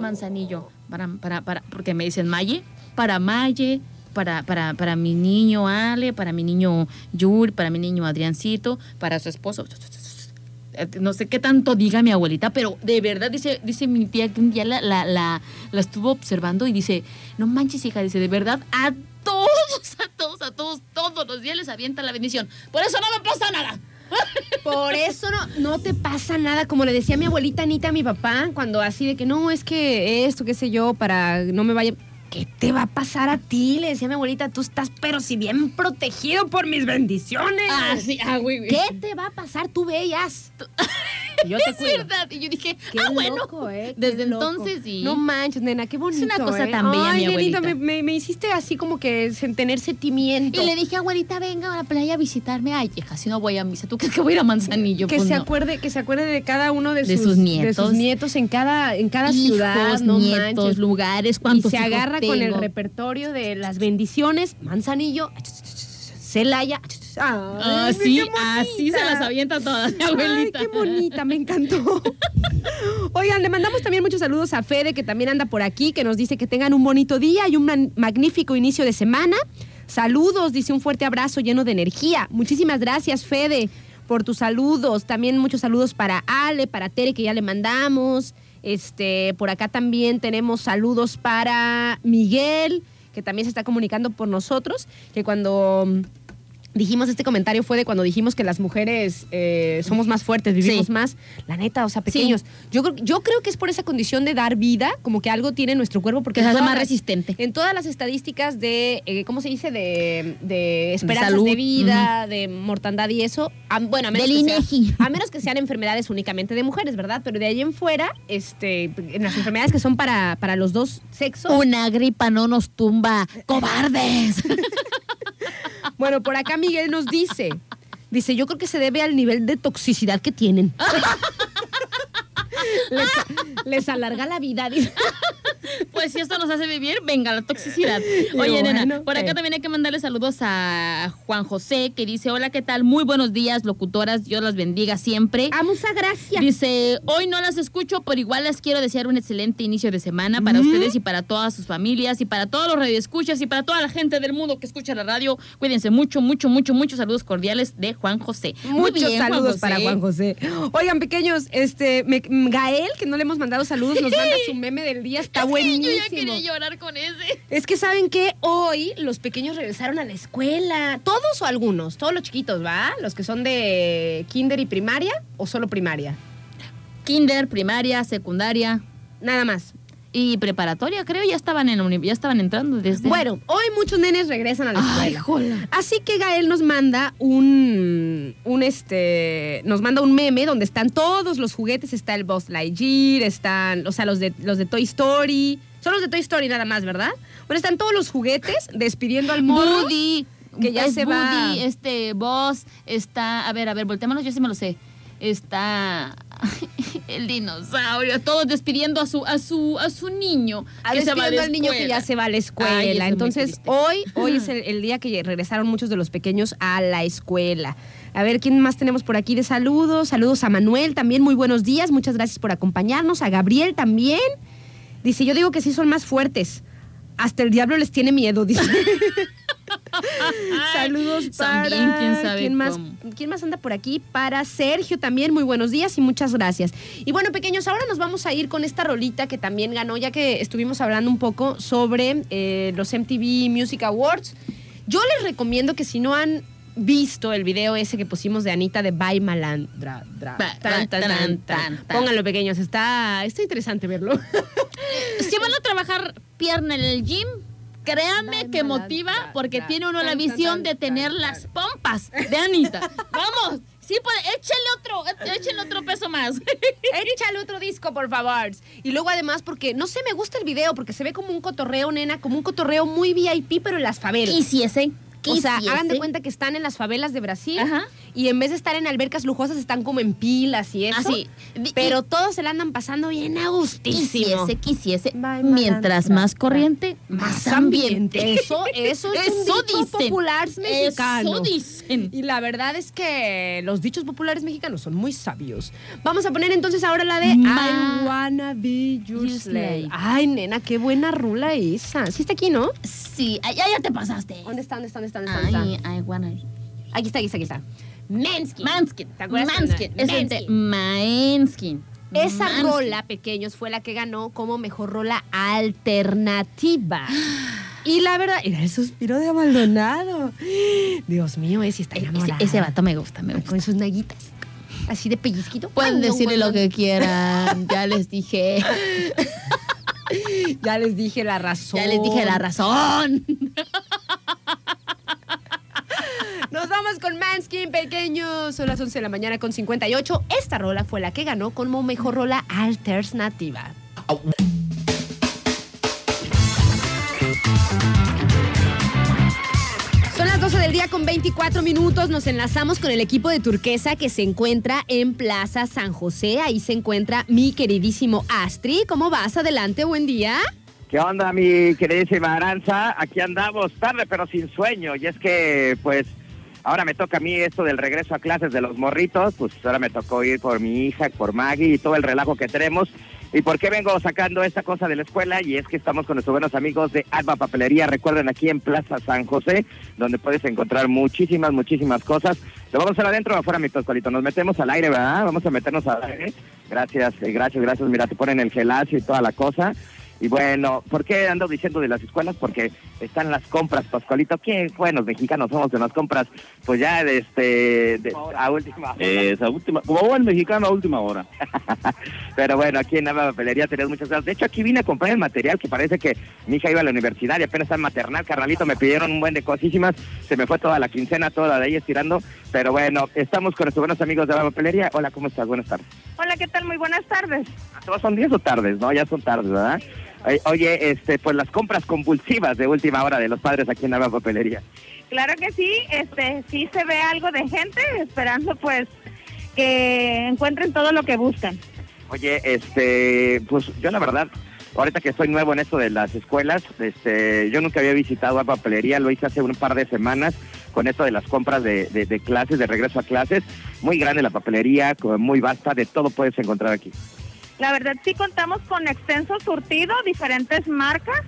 Manzanillo, para, para, para, porque me dicen Maye, para Maye, para, para, para mi niño Ale, para mi niño Yuri, para mi niño Adriancito, para su esposo. Eh, No sé qué tanto diga mi abuelita, pero de verdad dice, dice mi tía que un día la, la, la, la estuvo observando y dice, no manches hija, dice, de verdad, a todos, a todos, a todos, todos los días les avienta la bendición. Por eso no me pasa nada. Por eso no, no te pasa nada, como le decía mi abuelita Anita a mi papá, cuando así de que no, es que esto, qué sé yo, para no me vaya... ¿Qué te va a pasar a ti? Le decía mi abuelita, tú estás pero si bien protegido por mis bendiciones. Ah, sí, ah, güey, güey. ¿Qué te va a pasar? Tú veías. Yo te es cuido. verdad. Y yo dije, Qué ah, bueno. loco, ¿eh? Desde entonces y No manches, nena, qué bonito. una cosa ¿eh? tan bella, Ay, mi nenita, abuelita. me, me- me hiciste así como que sen- tener sentimiento. Y le dije, abuelita, venga a la playa a visitarme. Ay, hija, si no voy a misa, ¿tú crees que voy a ir a Manzanillo? que Pues se no. acuerde, que se acuerde de cada uno de, De sus, sus de nietos. sus nietos en cada, en cada Hijos, ciudad, no nietos, manches. lugares, Y cuántos se hijos agarra con el repertorio de las bendiciones, Manzanillo, Celaya. Ay, Así, así se las avienta todas, mi abuelita. Ay, qué bonita, me encantó. Oigan, le mandamos también muchos saludos a Fede, que también anda por aquí, que nos dice que tengan un bonito día y un magnífico inicio de semana. Saludos, dice un fuerte abrazo lleno de energía. Muchísimas gracias, Fede, por tus saludos. También muchos saludos para Ale, para Tere, que ya le mandamos. Este, por acá también tenemos saludos para Miguel, que también se está comunicando por nosotros, que cuando dijimos este comentario fue de cuando dijimos que las mujeres eh, somos más fuertes, vivimos Sí. más. La neta, o sea, pequeños. Yo, creo, yo creo que es por esa condición de dar vida, como que algo tiene nuestro cuerpo, porque todas más resistente. En todas las estadísticas de, eh, ¿cómo se dice? De, de esperanzas de, salud, vida, de mortandad y eso. a- bueno, a menos, Del que sea- a menos que sean enfermedades únicamente de mujeres, ¿verdad? Pero de ahí en fuera, este, en las enfermedades que son para, para los dos sexos. Una gripa no nos tumba, cobardes. Bueno, por acá Miguel nos dice, dice, yo creo que se debe al nivel de toxicidad que tienen. Les, les alarga la vida. Pues si esto nos hace vivir, venga la toxicidad. Oye, nena, por acá ¿qué? también hay que mandarle saludos a Juan José, que dice, hola, ¿qué tal? Muy buenos días, locutoras, Dios las bendiga siempre. A mucha gracia. Dice, hoy no las escucho, pero igual les quiero desear un excelente inicio de semana para Mm. ustedes y para todas sus familias y para todos los radioescuchas y para toda la gente del mundo que escucha la radio. Cuídense mucho, mucho, mucho, muchos saludos cordiales de Juan José. Muy Muchos Juan saludos José. para Juan José. Oigan, pequeños, este, me- Gael, que no le hemos mandado saludos, nos manda su meme del día, está Es que buenísimo. yo ya quería llorar con ese. Es que saben que hoy los pequeños regresaron a la escuela. ¿Todos o algunos? Todos los chiquitos, ¿va? Los que son de kinder y primaria o solo primaria. Kinder, primaria, secundaria Nada más. Y preparatoria, creo, ya estaban en ya estaban entrando desde. Bueno, hoy muchos nenes regresan a la Ay, escuela. jola. Así que Gael nos manda un, un este, nos manda un meme donde están todos los juguetes, está el Buzz Lightyear, están, o sea, los de, los de Toy Story, son los de Toy Story nada más, ¿verdad? Bueno, están todos los juguetes despidiendo al morro. Woody, que ya es se va. Woody, este Boss, está, a ver, a ver, volteémonos, yo sí me lo sé. Está el dinosaurio, todos despidiendo a su a su a su niño Ah, que se va a al niño que ya se va a la escuela. Ay, Entonces, hoy, hoy es el, el día que regresaron muchos de los pequeños a la escuela. A ver, ¿quién más tenemos por aquí de saludos? Saludos a Manuel también, muy buenos días. Muchas gracias por acompañarnos. A Gabriel también. Dice, yo digo que sí son más fuertes. Hasta el diablo les tiene miedo, dice. Saludos para... también, quién sabe más, cómo. ¿Quién más anda por aquí? Para Sergio también, muy buenos días y muchas gracias. Y bueno, pequeños, ahora nos vamos a ir con esta rolita que también ganó, ya que estuvimos hablando un poco sobre eh, los MTV Music Awards. Yo les recomiendo que si no han visto el video ese que pusimos de Anita de Bye Malandra, dra, tan. pónganlo pequeños, está, está interesante verlo. Si van a trabajar pierna en el gym, créanme que motiva porque tiene uno la visión de tener las pompas de Anita. Vamos, sí puede, échale otro, échale otro peso más. Échale otro disco, por favor. Y luego además, porque, no sé, me gusta el video, porque se ve como un cotorreo, nena, como un cotorreo muy VIP, pero en las favelas. Quisiese. O sea, hagan de cuenta que están en las favelas de Brasil Ajá. Y en vez de estar en albercas lujosas están como en pilas y eso. Así. Di- Pero todos se la andan pasando bien a gustísimo. Quisiese, quisiese. Bye, Mientras más corriente, más ambiente. Eso, eso es un Eso dicho dicen. popular mexicano. Eso dicen. Y la verdad es que los dichos populares mexicanos son muy sabios. Vamos a poner entonces ahora la de Ma- I wanna be your slave. Ay, nena, qué buena rula esa. Sí está aquí, ¿no? Sí, ya, ya te pasaste. ¿Dónde está? ¿Dónde está? ¿Dónde está? ¿Dónde está? ¿Dónde está? Ay, I wanna. Aquí está, aquí está, aquí está. Manskin. Manskin. ¿Te acuerdas? Manskin. Es de Manskin. Esa Manskin. rola, pequeños, fue la que ganó como mejor rola alternativa. Y la verdad, era el suspiro de Maldonado. Dios mío, ese está enamorado. ese vato me gusta, me gusta. Con sus naguitas. Así de pellizquito. Pueden decirle lo que quieran, ya les dije. Ya les dije la razón. Ya les dije la razón. Nos vamos con Manskin, pequeños. Son las 11 de la mañana con 58. Esta rola fue la que ganó como mejor rola alternativa. Son las 12 del día con 24 minutos. Nos enlazamos con el equipo de Turquesa que se encuentra en Plaza San José. Ahí se encuentra mi queridísimo Astri. ¿Cómo vas? Adelante, buen día. ¿Qué onda, mi queridísima Aranza? Aquí andamos tarde, pero sin sueño. Y es que, pues, ahora me toca a mí esto del regreso a clases de los morritos. Pues ahora me tocó ir por mi hija, por Maggie y todo el relajo que tenemos. ¿Y por qué vengo sacando esta cosa de la escuela? Y es que estamos con nuestros buenos amigos de Alba Papelería. Recuerden, aquí en Plaza San José, donde puedes encontrar muchísimas, muchísimas cosas. ¿Lo vamos a hacer adentro o afuera, mi Toscolito? Nos metemos al aire, ¿verdad? Vamos a meternos al aire. Gracias, eh, gracias, gracias. Mira, te ponen el gelacio y toda la cosa. Y bueno, ¿por qué ando diciendo de las escuelas? Porque están las compras, Pascualito. Qué buenos mexicanos somos en las compras. Pues ya de este, de- a última hora. Esa última, como buen mexicano a última hora. Pero bueno, aquí en Nava Papelería tenemos muchas cosas. De hecho, aquí vine a comprar el material que parece que mi hija iba a la universidad y apenas está en maternal. Carnalito, me pidieron un buen de cosísimas. Se me fue toda la quincena, toda de ahí estirando. Pero bueno, estamos con nuestros buenos amigos de Nava Papelería. Hola, ¿cómo estás? Buenas tardes. Hola, ¿qué tal? Muy buenas tardes. Todos son días o tardes, ¿no? Ya son tardes, ¿verdad? Oye, este, pues las compras convulsivas de última hora de los padres aquí en Nava Papelería. Claro que sí, este, sí se ve algo de gente esperando pues que encuentren todo lo que buscan. Oye, este, pues yo la verdad, ahorita que estoy nuevo en esto de las escuelas, este, yo nunca había visitado a papelería, lo hice hace un par de semanas con esto de las compras de, de- de clases, de regreso a clases. Muy grande la papelería, muy vasta, de todo puedes encontrar aquí. La verdad sí contamos con extenso surtido, diferentes marcas,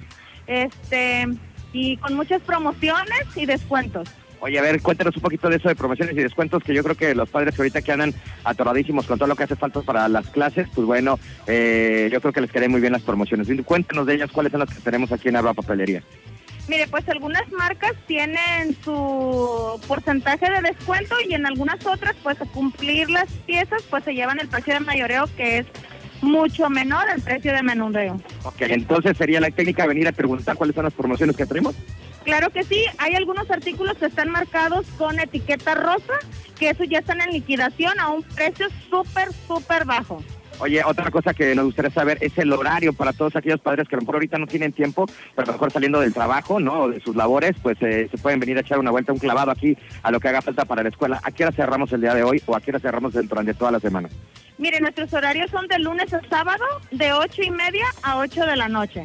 este, y con muchas promociones y descuentos. Oye, a ver, cuéntanos un poquito de eso de promociones y descuentos, que yo creo que los padres que ahorita que andan atoradísimos con todo lo que hace falta para las clases, pues bueno, eh, yo creo que les quedarían muy bien las promociones. Cuéntanos de ellas, cuáles son las que tenemos aquí en Arba Papelería. Mire, pues algunas marcas tienen su porcentaje de descuento y en algunas otras, pues a cumplir las piezas, pues se llevan el precio de mayoreo que es mucho menor al precio de menudeo. Ok, entonces sería la técnica venir a preguntar cuáles son las promociones que tenemos. Claro que sí, hay algunos artículos que están marcados con etiqueta rosa, que eso ya están en liquidación a un precio súper, súper bajo. Oye, otra cosa que nos gustaría saber es el horario para todos aquellos padres que a lo mejor ahorita no tienen tiempo, pero a lo mejor saliendo del trabajo, ¿no? O de sus labores, pues eh, se pueden venir a echar una vuelta, un clavado aquí a lo que haga falta para la escuela. ¿A qué hora cerramos el día de hoy o a qué hora cerramos de toda la semana? Mire, nuestros horarios son de lunes a sábado, de ocho y media a 8 de la noche.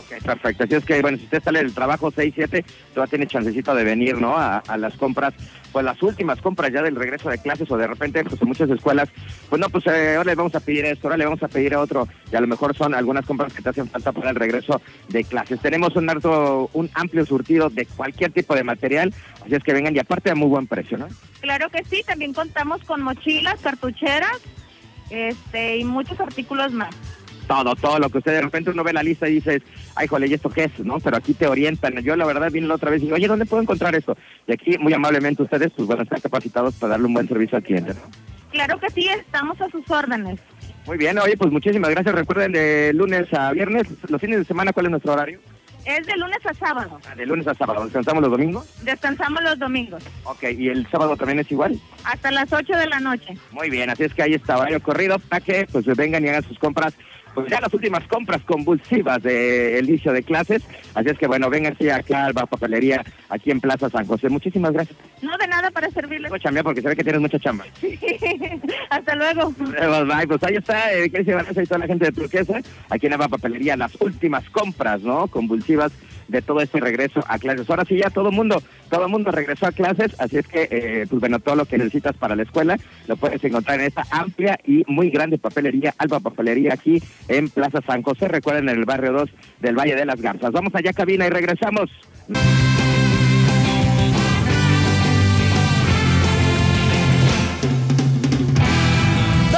Ok, perfecto. Así es que, bueno, si usted sale del trabajo 6, 7, todavía tiene chancecito de venir, ¿no? A, a las compras, pues las últimas compras ya del regreso de clases o de repente, pues en muchas escuelas, pues no, pues eh, ahora le vamos a pedir esto, ahora le vamos a pedir a otro, y a lo mejor son algunas compras que te hacen falta para el regreso de clases. Tenemos un, harto, un amplio surtido de cualquier tipo de material, así es que vengan y aparte a muy buen precio, ¿no? Claro que sí, también contamos con mochilas, cartucheras, este, y muchos artículos más. Todo, todo lo que usted de repente uno ve la lista y dices, ay, jole, ¿y esto qué es? ¿No? Pero aquí te orientan. Yo la verdad vine la otra vez y digo, oye, ¿dónde puedo encontrar esto? Y aquí, muy amablemente ustedes, pues bueno, están capacitados para darle un buen servicio al cliente, ¿no? Claro que sí, estamos a sus órdenes. Muy bien, oye, pues muchísimas gracias. Recuerden de lunes a viernes, los fines de semana, ¿cuál es nuestro horario? Es de lunes a sábado. Ah, De lunes a sábado, ¿descansamos los domingos? Descansamos los domingos, Ok, ¿y el sábado también es igual? hasta las 8 de la noche. Muy bien, así es que ahí está horario corrido para que pues vengan y hagan sus compras. Pues ya las últimas compras convulsivas del inicio de clases. Así es que bueno, vengan aquí acá al Papelería, aquí en Plaza San José. Muchísimas gracias. No de nada para servirles. Voy a chambear porque se ve que tienes mucha chamba. hasta luego. Eh, bye, Pues ahí está, eh, ¿qué dice Vanessa y toda la gente de Turquesa? Aquí en la papelería, las últimas compras, ¿no? Convulsivas de todo este regreso a clases. Ahora sí, ya todo mundo, todo mundo regresó a clases, así es que, eh, pues bueno, todo lo que necesitas para la escuela lo puedes encontrar en esta amplia y muy grande papelería, Alba Papelería, aquí en Plaza San José, recuerden, en el barrio 2 del Valle de las Garzas. Vamos allá, cabina, y regresamos.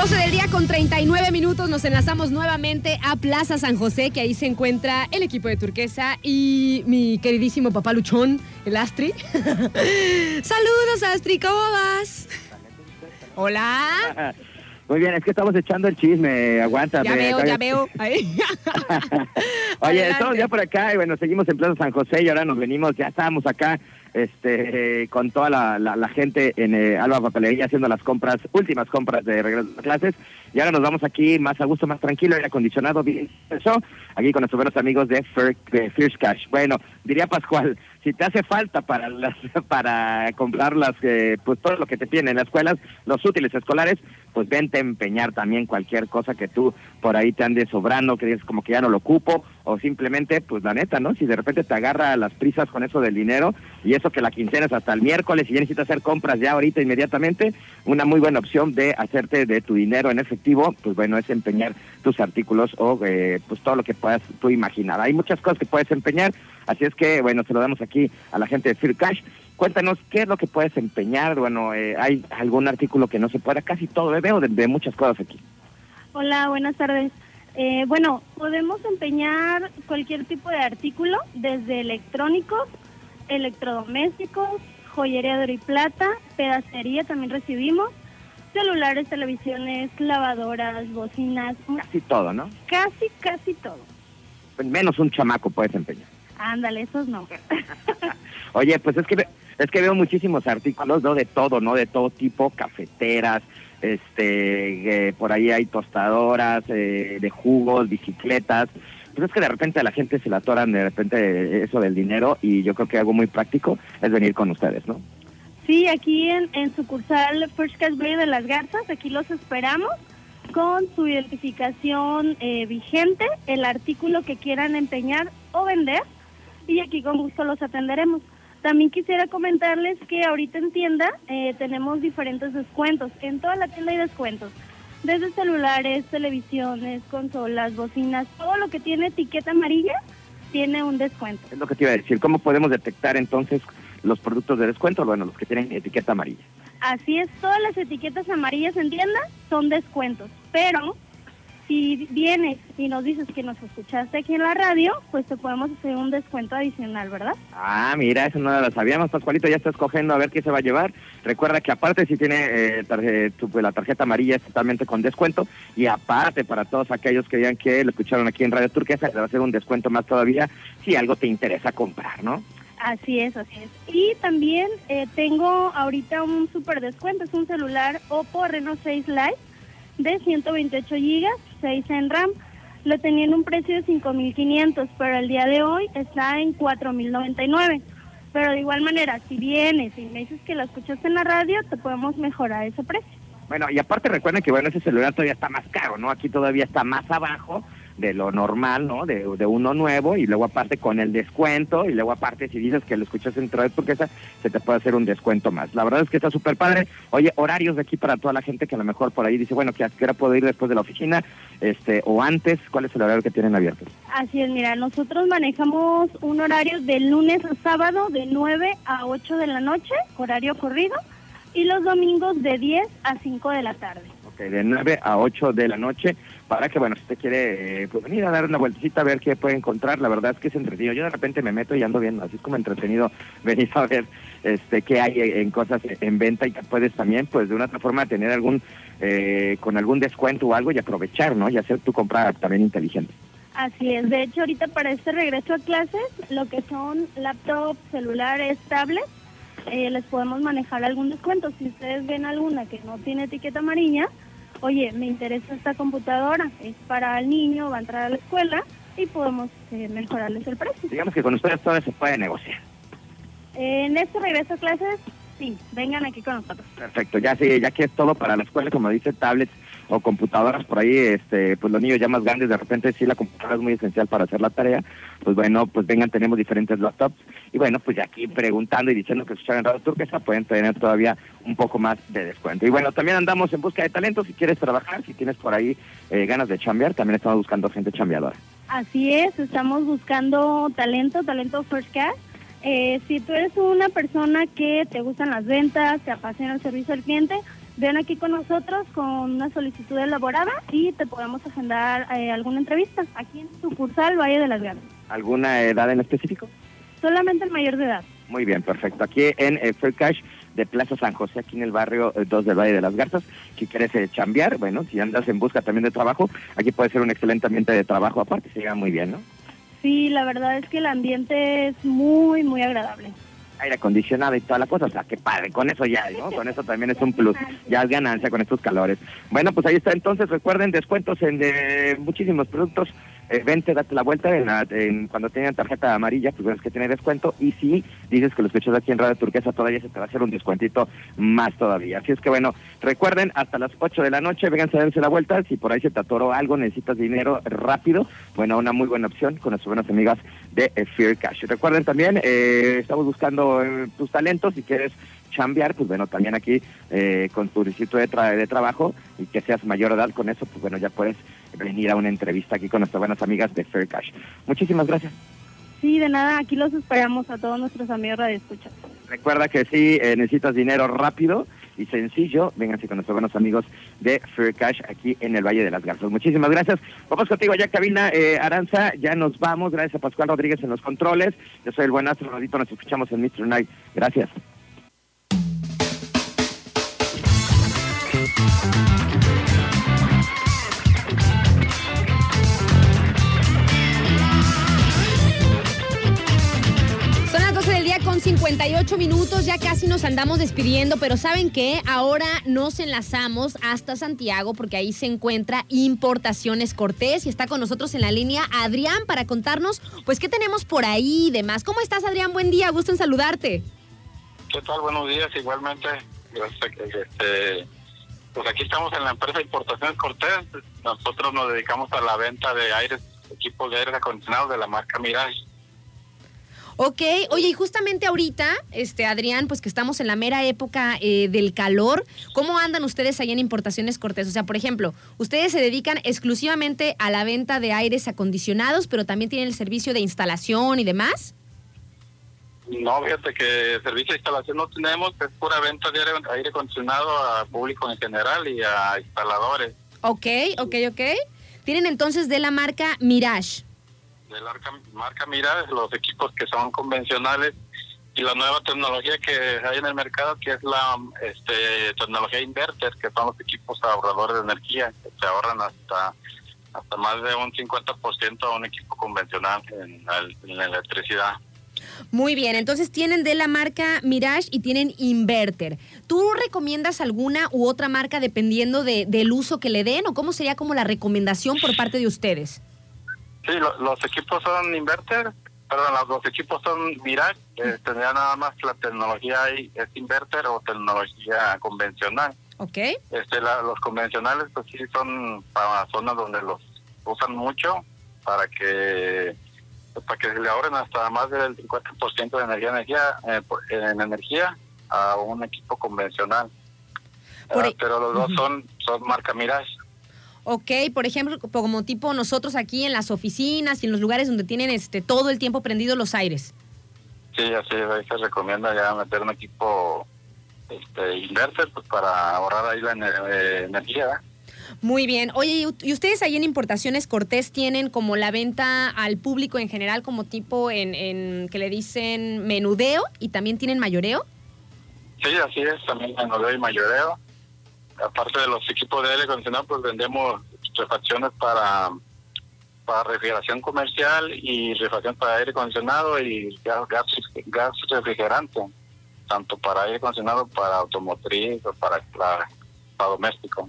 12 del día con 39 minutos nos enlazamos nuevamente a Plaza San José, que ahí se encuentra el equipo de Turquesa y mi queridísimo papá Luchón, el Astri. Saludos, Astri, ¿cómo vas? Hola. Muy bien, es que estamos echando el chisme, aguántame. Ya veo, ya veo. Oye, estamos ya por acá y bueno, seguimos en Plaza San José y ahora nos venimos, ya estábamos acá este, con toda la, la, la gente en eh, Alba Papelería haciendo las compras, últimas compras de regreso a clases. Y ahora nos vamos aquí más a gusto, más tranquilo, aire acondicionado, bien eso, aquí con nuestros buenos amigos de, de First Cash. Bueno, diría Pascual, si te hace falta para las, para comprar las, eh, pues todo lo que te piden en las escuelas, los útiles escolares, pues vente a empeñar también cualquier cosa que tú por ahí te andes sobrando, que dices como que ya no lo ocupo, o simplemente, pues la neta, ¿no? Si de repente te agarra las prisas con eso del dinero, y eso que la quincena es hasta el miércoles, y ya necesitas hacer compras ya ahorita inmediatamente, una muy buena opción de hacerte de tu dinero en efectivo, pues bueno, es empeñar tus artículos o eh, pues todo lo que puedas tú imaginar. Hay muchas cosas que puedes empeñar, así es que, bueno, se lo damos aquí a la gente de Fear Cash. Cuéntanos qué es lo que puedes empeñar. Bueno, eh, hay algún artículo que no se pueda, casi todo, eh, veo de, de muchas cosas aquí. Hola, buenas tardes. Eh, bueno, podemos empeñar cualquier tipo de artículo, desde electrónicos, electrodomésticos, joyería de oro y plata, pedacería también recibimos, celulares, televisiones, lavadoras, bocinas, Casi todo, ¿no? casi, casi todo. Menos un chamaco puedes empeñar. Ándale, esos no. Oye, pues es que es que veo muchísimos artículos, ¿no? De todo, ¿no? De todo tipo, cafeteras, este, eh, por ahí hay tostadoras, eh, de jugos, bicicletas. Pues es que de repente a la gente se la atoran de repente eso del dinero y yo creo que algo muy práctico es venir con ustedes, ¿no? Sí, aquí en, en sucursal First Cash Bay de las Garzas, aquí los esperamos con su identificación eh, vigente, el artículo que quieran empeñar o vender y aquí con gusto los atenderemos. También quisiera comentarles que ahorita en tienda eh, tenemos diferentes descuentos. En toda la tienda hay descuentos. Desde celulares, televisiones, consolas, bocinas, todo lo que tiene etiqueta amarilla tiene un descuento. Es lo que te iba a decir. ¿Cómo podemos detectar entonces los productos de descuento? Bueno, los que tienen etiqueta amarilla. Así es, todas las etiquetas amarillas en tienda son descuentos, pero si vienes y nos dices que nos escuchaste aquí en la radio, pues te podemos hacer un descuento adicional, ¿verdad? Ah, mira, eso no lo sabíamos, Pascualito, ya está escogiendo a ver qué se va a llevar. Recuerda que aparte si tiene eh, tarje- tu- pues, la tarjeta amarilla es totalmente con descuento y aparte para todos aquellos que digan que lo escucharon aquí en Radio Turquesa, le va a hacer un descuento más todavía si algo te interesa comprar, ¿no? Así es, así es. Y también eh, tengo ahorita un super descuento, es un celular Oppo Reno 6 Lite de 128 gigas, 6 en RAM. Lo tenía en un precio de 5.500, pero el día de hoy está en 4.099. Pero de igual manera, si vienes y me dices que lo escuchaste en la radio, te podemos mejorar ese precio. Bueno, y aparte recuerden que bueno, ese celular todavía está más caro, ¿no? Aquí todavía está más abajo de lo normal, ¿no? De, de uno nuevo y luego aparte con el descuento y luego aparte si dices que lo escuchas en Radio Turquesa, se te puede hacer un descuento más. La verdad es que está súper padre. Oye, horarios de aquí para toda la gente que a lo mejor por ahí dice, bueno, que a qué puedo ir después de la oficina, este, o antes, ¿cuál es el horario que tienen abierto? Así es, mira, nosotros manejamos un horario de lunes a sábado de 9 a 8 de la noche, horario corrido, y los domingos de 10 a 5 de la tarde. Ok, de 9 a 8 de la noche, para que, bueno, si usted quiere eh, pues venir a dar una vueltecita a ver qué puede encontrar, la verdad es que es entretenido. Yo de repente me meto y ando viendo, así es como entretenido venir a ver este qué hay en cosas en venta y que puedes también, pues de una otra forma, tener algún, eh, con algún descuento o algo y aprovechar, ¿no? Y hacer tu compra también inteligente. Así es, de hecho ahorita para este regreso a clases, lo que son laptops, celulares, tablets, eh, les podemos manejar algún descuento. Si ustedes ven alguna que no tiene etiqueta amarilla, oye, me interesa esta computadora, es para el niño, va a entrar a la escuela y podemos eh, mejorarles el precio. Digamos que con ustedes todo se puede negociar. En este regreso a clases, sí, vengan aquí con nosotros. Perfecto, ya sí, ya que es todo para la escuela, como dice, tablets o computadoras por ahí, este, pues los niños ya más grandes, de repente sí la computadora es muy esencial para hacer la tarea, pues bueno, pues vengan, tenemos diferentes laptops, y bueno, pues ya aquí preguntando y diciendo que escuchan en Radio Turquesa, pueden tener todavía un poco más de descuento. Y bueno, también andamos en busca de talento, si quieres trabajar, si tienes por ahí eh, ganas de chambear, también estamos buscando gente chambeadora. Así es, estamos buscando talento, talento First Cash. Eh, si tú eres una persona que te gustan las ventas, te apasiona el servicio al cliente, ven aquí con nosotros con una solicitud elaborada y te podemos agendar eh, alguna entrevista aquí en sucursal Valle de las Garzas. ¿Alguna edad en específico? Solamente el mayor de edad. Muy bien, perfecto. Aquí en eh, Fair Cash de Plaza San José, aquí en el barrio eh, 2 del Valle de las Garzas. Si quieres eh, chambear, bueno, si andas en busca también de trabajo, aquí puede ser un excelente ambiente de trabajo, aparte se llega muy bien, ¿no? Sí, la verdad es que el ambiente es muy, muy agradable. Aire acondicionado y toda la cosa. O sea, qué padre, con eso ya, ¿no? Con eso también es un plus, ya es ganancia con estos calores. Bueno, pues ahí está entonces, recuerden, descuentos en de muchísimos productos eh, vente, date la vuelta en la- en- cuando tengan tarjeta amarilla, pues ves que tiene descuento. Y si dices que lo escuchas aquí en Radio Turquesa, todavía se te va a hacer un descuentito más todavía. Así es que bueno, recuerden, hasta las 8 de la noche, vengan a darse la vuelta. Si por ahí se te atoró algo, necesitas dinero rápido, bueno, una muy buena opción con nuestras buenas amigas de eh, Fear Cash. Recuerden también, eh, estamos buscando eh, tus talentos, si quieres chambear, pues bueno, también aquí eh, con tu requisito de, tra- de trabajo y que seas mayor edad con eso, pues bueno, ya puedes venir a una entrevista aquí con nuestras buenas amigas de Fair Cash. Muchísimas gracias. Sí, de nada, aquí los esperamos a todos nuestros amigos de escucha. Recuerda que si eh, necesitas dinero rápido y sencillo, vénganse con nuestros buenos amigos de Fair Cash aquí en el Valle de las Garzas. Muchísimas gracias. Vamos contigo ya, cabina eh, Aranza. Ya nos vamos. Gracias a Pascual Rodríguez en los controles. Yo soy el buenazo Rodito. Nos escuchamos en Mr. Night. Gracias. Con 58 minutos, ya casi nos andamos despidiendo, pero ¿saben qué? Ahora nos enlazamos hasta Santiago porque ahí se encuentra Importaciones Cortés y está con nosotros en la línea Adrián para contarnos pues qué tenemos por ahí y demás. ¿Cómo estás Adrián? Buen día, gusto en saludarte. ¿Qué tal? Buenos días, igualmente. Este, pues aquí estamos en la empresa Importaciones Cortés. Nosotros nos dedicamos a la venta de aires, equipos de aire acondicionado de la marca Mirage. Ok, oye, y justamente ahorita, este Adrián, pues que estamos en la mera época eh, del calor, ¿cómo andan ustedes ahí en Importaciones Cortés? O sea, por ejemplo, ustedes se dedican exclusivamente a la venta de aires acondicionados, pero también tienen el servicio de instalación y demás. No, fíjate que servicio de instalación no tenemos, es pura venta de aire, acondicionado a público en general y a instaladores. Ok, ok, ok. Tienen entonces de la marca Mirage. De la marca, Mirage, los equipos que son convencionales y la nueva tecnología que hay en el mercado, que es la este, tecnología inverter, que son los equipos ahorradores de energía, que te ahorran hasta hasta más de un 50% a un equipo convencional en, en la electricidad. Muy bien, entonces tienen de la marca Mirage y tienen Inverter. ¿Tú recomiendas alguna u otra marca dependiendo de- del uso que le den o cómo sería como la recomendación por parte de ustedes? Sí, lo- los equipos son inverter, perdón, los, los equipos son Mirage, eh, tendría nada más la tecnología ahí, es inverter o tecnología convencional. Ok. Este, la- los convencionales pues sí son para zonas donde los usan mucho para que pues, para que se le ahorren hasta más del 50% de energía, energía eh, en energía a un equipo convencional. Por Ah, e- pero los dos son son marca Mirage. Ok, por ejemplo, como tipo nosotros aquí en las oficinas y en los lugares donde tienen este todo el tiempo prendidos los aires. Sí, así es, ahí se recomienda ya meter un equipo este, inverter pues para ahorrar ahí la eh, energía. Muy bien. Oye, ¿y u- ¿y ustedes ahí en Importaciones Cortés tienen como la venta al público en general como tipo en, en que le dicen menudeo y también tienen mayoreo? Sí, así es, también menudeo y mayoreo. Aparte de los equipos de aire acondicionado, pues vendemos refacciones para, para refrigeración comercial y refacción para aire acondicionado y gas, gas, gas refrigerante, tanto para aire acondicionado, para automotriz o para, para, para doméstico.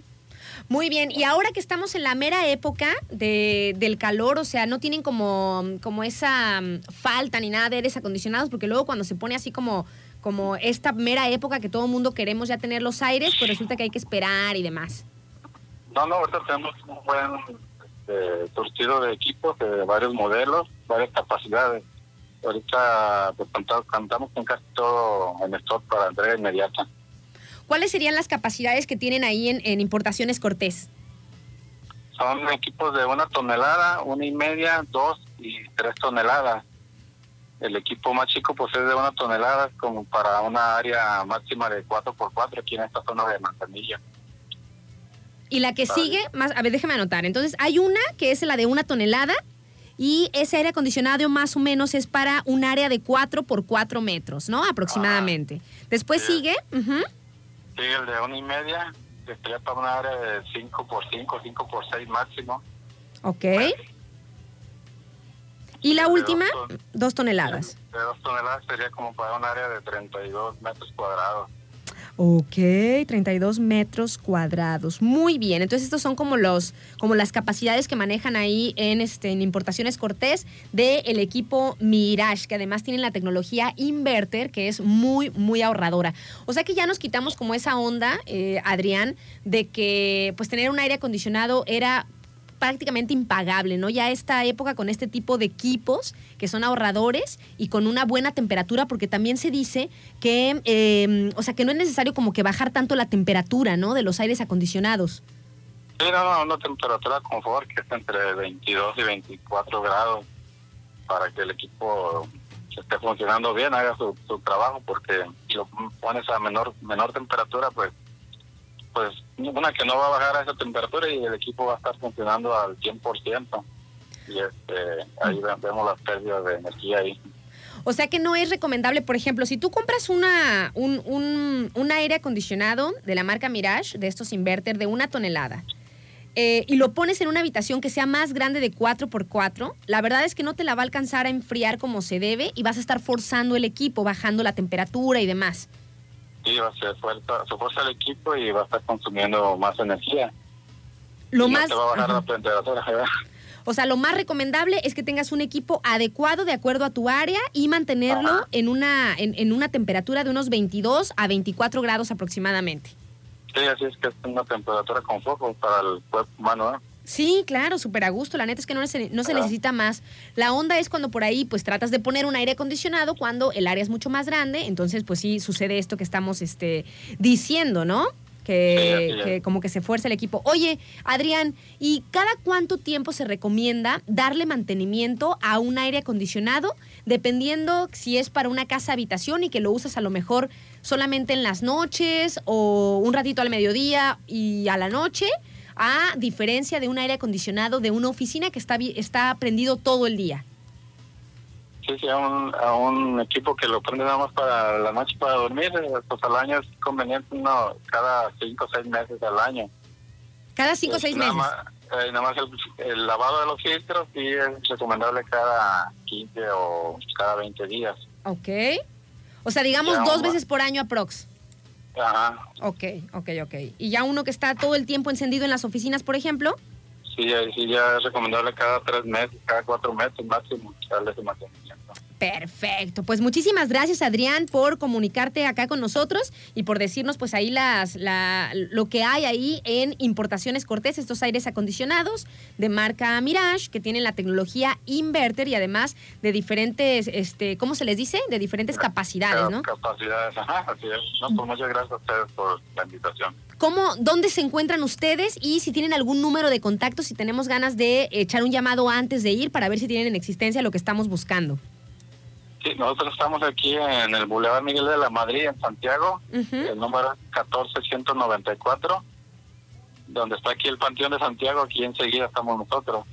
Muy bien, y ahora que estamos en la mera época de, del calor, o sea, no tienen como, como esa mm, falta ni nada de aires acondicionados, porque luego cuando se pone así como, como esta mera época que todo el mundo queremos ya tener los aires, pues resulta que hay que esperar y demás. No, no, ahorita tenemos un buen este, surtido de equipos de varios modelos, varias capacidades. Ahorita pues, contamos, contamos con casi todo en stock para entrega inmediata. ¿Cuáles serían las capacidades que tienen ahí en, en Importaciones Cortés? Son equipos de una tonelada, una y media, dos y tres toneladas. El equipo más chico pues es de una tonelada como para una área máxima de 4x4 aquí en esta zona de Manzanilla. Y la que sigue, más, a ver, déjame anotar. Entonces, hay una que es la de una tonelada y ese aire acondicionado más o menos es para un área de 4 por 4 metros, ¿no? Aproximadamente. Después Sí. sigue, ujú, Sigue el de una y media, que sería para una área de 5x5, 5x6 máximo. ok. Y la De última, dos ton- dos toneladas. De dos toneladas sería como para un área de 32 metros cuadrados. Ok, 32 metros cuadrados. Muy bien. Entonces estos son como los, como las capacidades que manejan ahí en, este, en Importaciones Cortés del equipo Mirage, que además tienen la tecnología Inverter, que es muy, muy ahorradora. O sea que ya nos quitamos como esa onda, eh, Adrián, de que pues tener un aire acondicionado era prácticamente impagable, ¿no? Ya esta época con este tipo de equipos que son ahorradores y con una buena temperatura, porque también se dice que, eh, o sea, que no es necesario como que bajar tanto la temperatura, ¿no? De los aires acondicionados. Sí, no, no, una temperatura confort que está entre 22 y 24 grados para que el equipo esté funcionando bien, haga su, su trabajo, porque si lo pones a menor menor temperatura, pues pues una que no va a bajar a esa temperatura y el equipo va a estar funcionando al 100%. Y este, ahí ve- vemos las pérdidas de energía ahí. O sea que no es recomendable, por ejemplo, si tú compras una, un, un, un aire acondicionado de la marca Mirage, de estos inverter, de una tonelada, eh, y lo pones en una habitación que sea más grande de 4x4, la verdad es que no te la va a alcanzar a enfriar como se debe y vas a estar forzando el equipo, bajando la temperatura y demás. Sí, va a ser fuerza, se fuerza el equipo y va a estar consumiendo más energía. Lo Y no más, te va a bajar Ajá. la temperatura. ¿verdad? o sea, lo más recomendable es que tengas un equipo adecuado de acuerdo a tu área y mantenerlo Ajá. en una, en, en una temperatura de unos 22 a 24 grados aproximadamente. Sí, así es que es una temperatura con foco para el cuerpo humano. ¿eh? Sí, claro, súper a gusto. La neta es que no se, no se necesita más. La onda es cuando por ahí pues tratas de poner un aire acondicionado cuando el área es mucho más grande. Entonces pues sí sucede esto que estamos este, diciendo, ¿no? Que, Sí, que como que se fuerza el equipo. Oye, Adrián, ¿y cada cuánto tiempo se recomienda darle mantenimiento a un aire acondicionado? Dependiendo si es para una casa habitación y que lo usas a lo mejor solamente en las noches o un ratito al mediodía y a la noche, a diferencia de un aire acondicionado de una oficina que está, está prendido todo el día. Sí, sí, a un, a un equipo que lo prende nada más para la noche para dormir, eh, pues al año es conveniente uno cada cinco o seis meses al año. Cada cinco o Eh, seis nada meses. Más, eh, nada más el, el lavado de los filtros sí es recomendable cada 15 o cada 20 días. Ok. O sea, digamos Ya, dos veces por año aprox. Ajá. Ok, ok, ok. Y ya uno que está todo el tiempo encendido en las oficinas, por ejemplo. Sí, sí ya es recomendable cada tres meses, cada cuatro meses máximo darle ese mantenimiento. Perfecto. Pues muchísimas gracias, Adrián, por comunicarte acá con nosotros y por decirnos, pues ahí las, la, lo que hay ahí en Importaciones Cortés, estos aires acondicionados de marca Mirage, que tienen la tecnología Inverter y además de diferentes, este, ¿cómo se les dice? De diferentes capacidades, ¿no? Capacidades, ajá, así es. No, pues muchas gracias a ustedes por la invitación. ¿Cómo, dónde se encuentran ustedes y si tienen algún número de contacto, si tenemos ganas de echar un llamado antes de ir para ver si tienen en existencia lo que estamos buscando? Sí, nosotros estamos aquí en el Boulevard Miguel de la Madrid, en Santiago. Ujú. El número es 14194, donde está aquí el Panteón de Santiago, aquí enseguida estamos nosotros.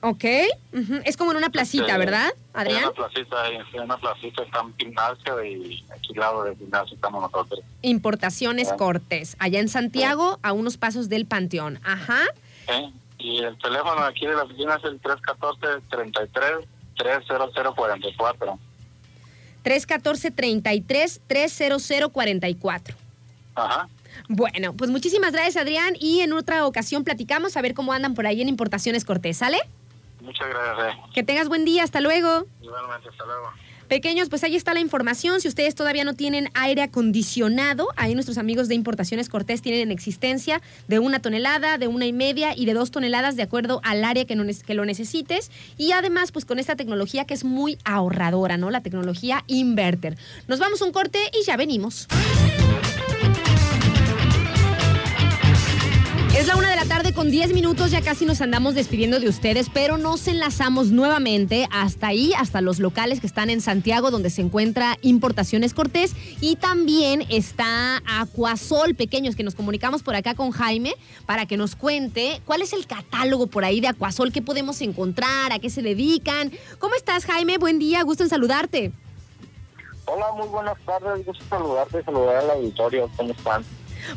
Ok. Ujú. Es como en una placita, Este, ¿verdad, Adrián? una placita, hay una placita, está un gimnasio y aquí al lado del gimnasio estamos nosotros. Importaciones Ah. Cortés, allá en Santiago, a unos pasos del Panteón. Ajá. Y el teléfono aquí de la oficina es el 314-33-30044. 314-33-30044. Ajá. Bueno, pues muchísimas gracias, Adrián. Y en otra ocasión platicamos a ver cómo andan por ahí en Importaciones Cortés, ¿sale? Muchas gracias. eh. Que tengas buen día, hasta luego. Igualmente, hasta luego. Pequeños, pues ahí está la información. Si ustedes todavía no tienen aire acondicionado, ahí nuestros amigos de Importaciones Cortés tienen en existencia de una tonelada, de una y media y de dos toneladas de acuerdo al área que, lo necesites. Y además, pues con esta tecnología que es muy ahorradora, ¿no? La tecnología Inverter. Nos vamos un corte y ya venimos. Es la una de la tarde con 10 minutos, ya casi nos andamos despidiendo de ustedes, pero nos enlazamos nuevamente hasta ahí, hasta los locales que están en Santiago, donde se encuentra Importaciones Cortés, y también está Acuasol Pequeños, que nos comunicamos por acá con Jaime para que nos cuente cuál es el catálogo por ahí de Acuasol, qué podemos encontrar, a qué se dedican. ¿Cómo estás, Jaime? Buen día, gusto en saludarte. Hola, muy buenas tardes. Gusto saludarte saludar al auditorio. ¿Cómo están?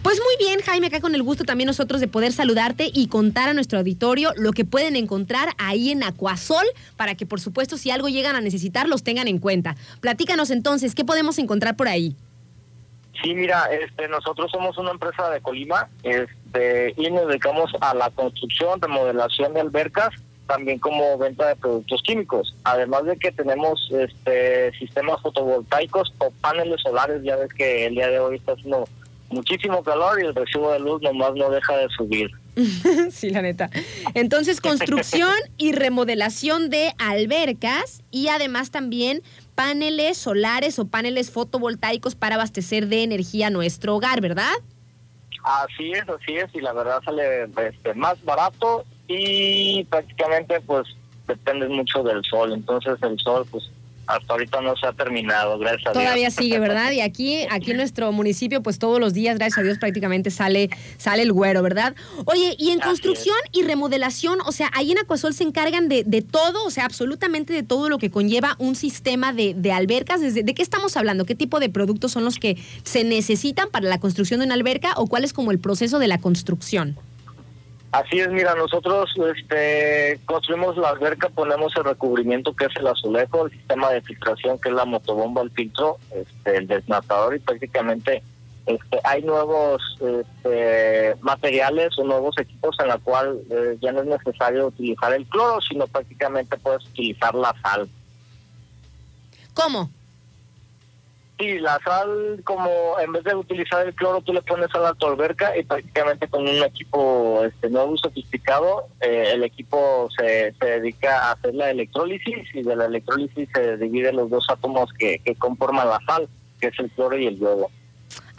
Pues muy bien, Jaime, acá con el gusto también nosotros de poder saludarte y contar a nuestro auditorio lo que pueden encontrar ahí en Acuasol para que, por supuesto, si algo llegan a necesitar, los tengan en cuenta. Platícanos entonces, ¿qué podemos encontrar por ahí? Sí, mira, este, nosotros somos una empresa de Colima este, y nos dedicamos a la construcción, remodelación de albercas, también como venta de productos químicos. Además de que tenemos este, sistemas fotovoltaicos o paneles solares, ya ves que el día de hoy está haciendo muchísimo calor y el recibo de luz nomás no deja de subir. sí, la neta. Entonces, construcción y remodelación de albercas y además también paneles solares o paneles fotovoltaicos para abastecer de energía nuestro hogar, ¿verdad? Así es, así es, y la verdad sale este, más barato y prácticamente pues depende mucho del sol, entonces el sol pues hasta ahorita no se ha terminado, gracias a Dios. Todavía sigue, ¿verdad? Y aquí, aquí en nuestro municipio, pues todos los días, gracias a Dios, prácticamente sale, sale el güero, ¿verdad? Oye, y en construcción y remodelación, o sea, ahí en Acuasol se encargan de, de, todo, o sea, absolutamente de todo lo que conlleva un sistema de, de albercas. ¿De, ¿De qué estamos hablando? ¿Qué tipo de productos son los que se necesitan para la construcción de una alberca o cuál es como el proceso de la construcción? Así es, mira, nosotros este, construimos la alberca, ponemos el recubrimiento que es el azulejo, el sistema de filtración que es la motobomba, el filtro, este, el desnatador y prácticamente este, hay nuevos este, materiales o nuevos equipos en la cual eh, ya no es necesario utilizar el cloro, sino prácticamente puedes utilizar la sal. ¿Cómo? Sí, la sal, como en vez de utilizar el cloro, tú le pones sal a tu alberca y prácticamente con un equipo este, nuevo sofisticado, eh, el equipo se, se dedica a hacer la electrólisis y de la electrólisis se dividen los dos átomos que, que conforman la sal, que es el cloro y el yodo.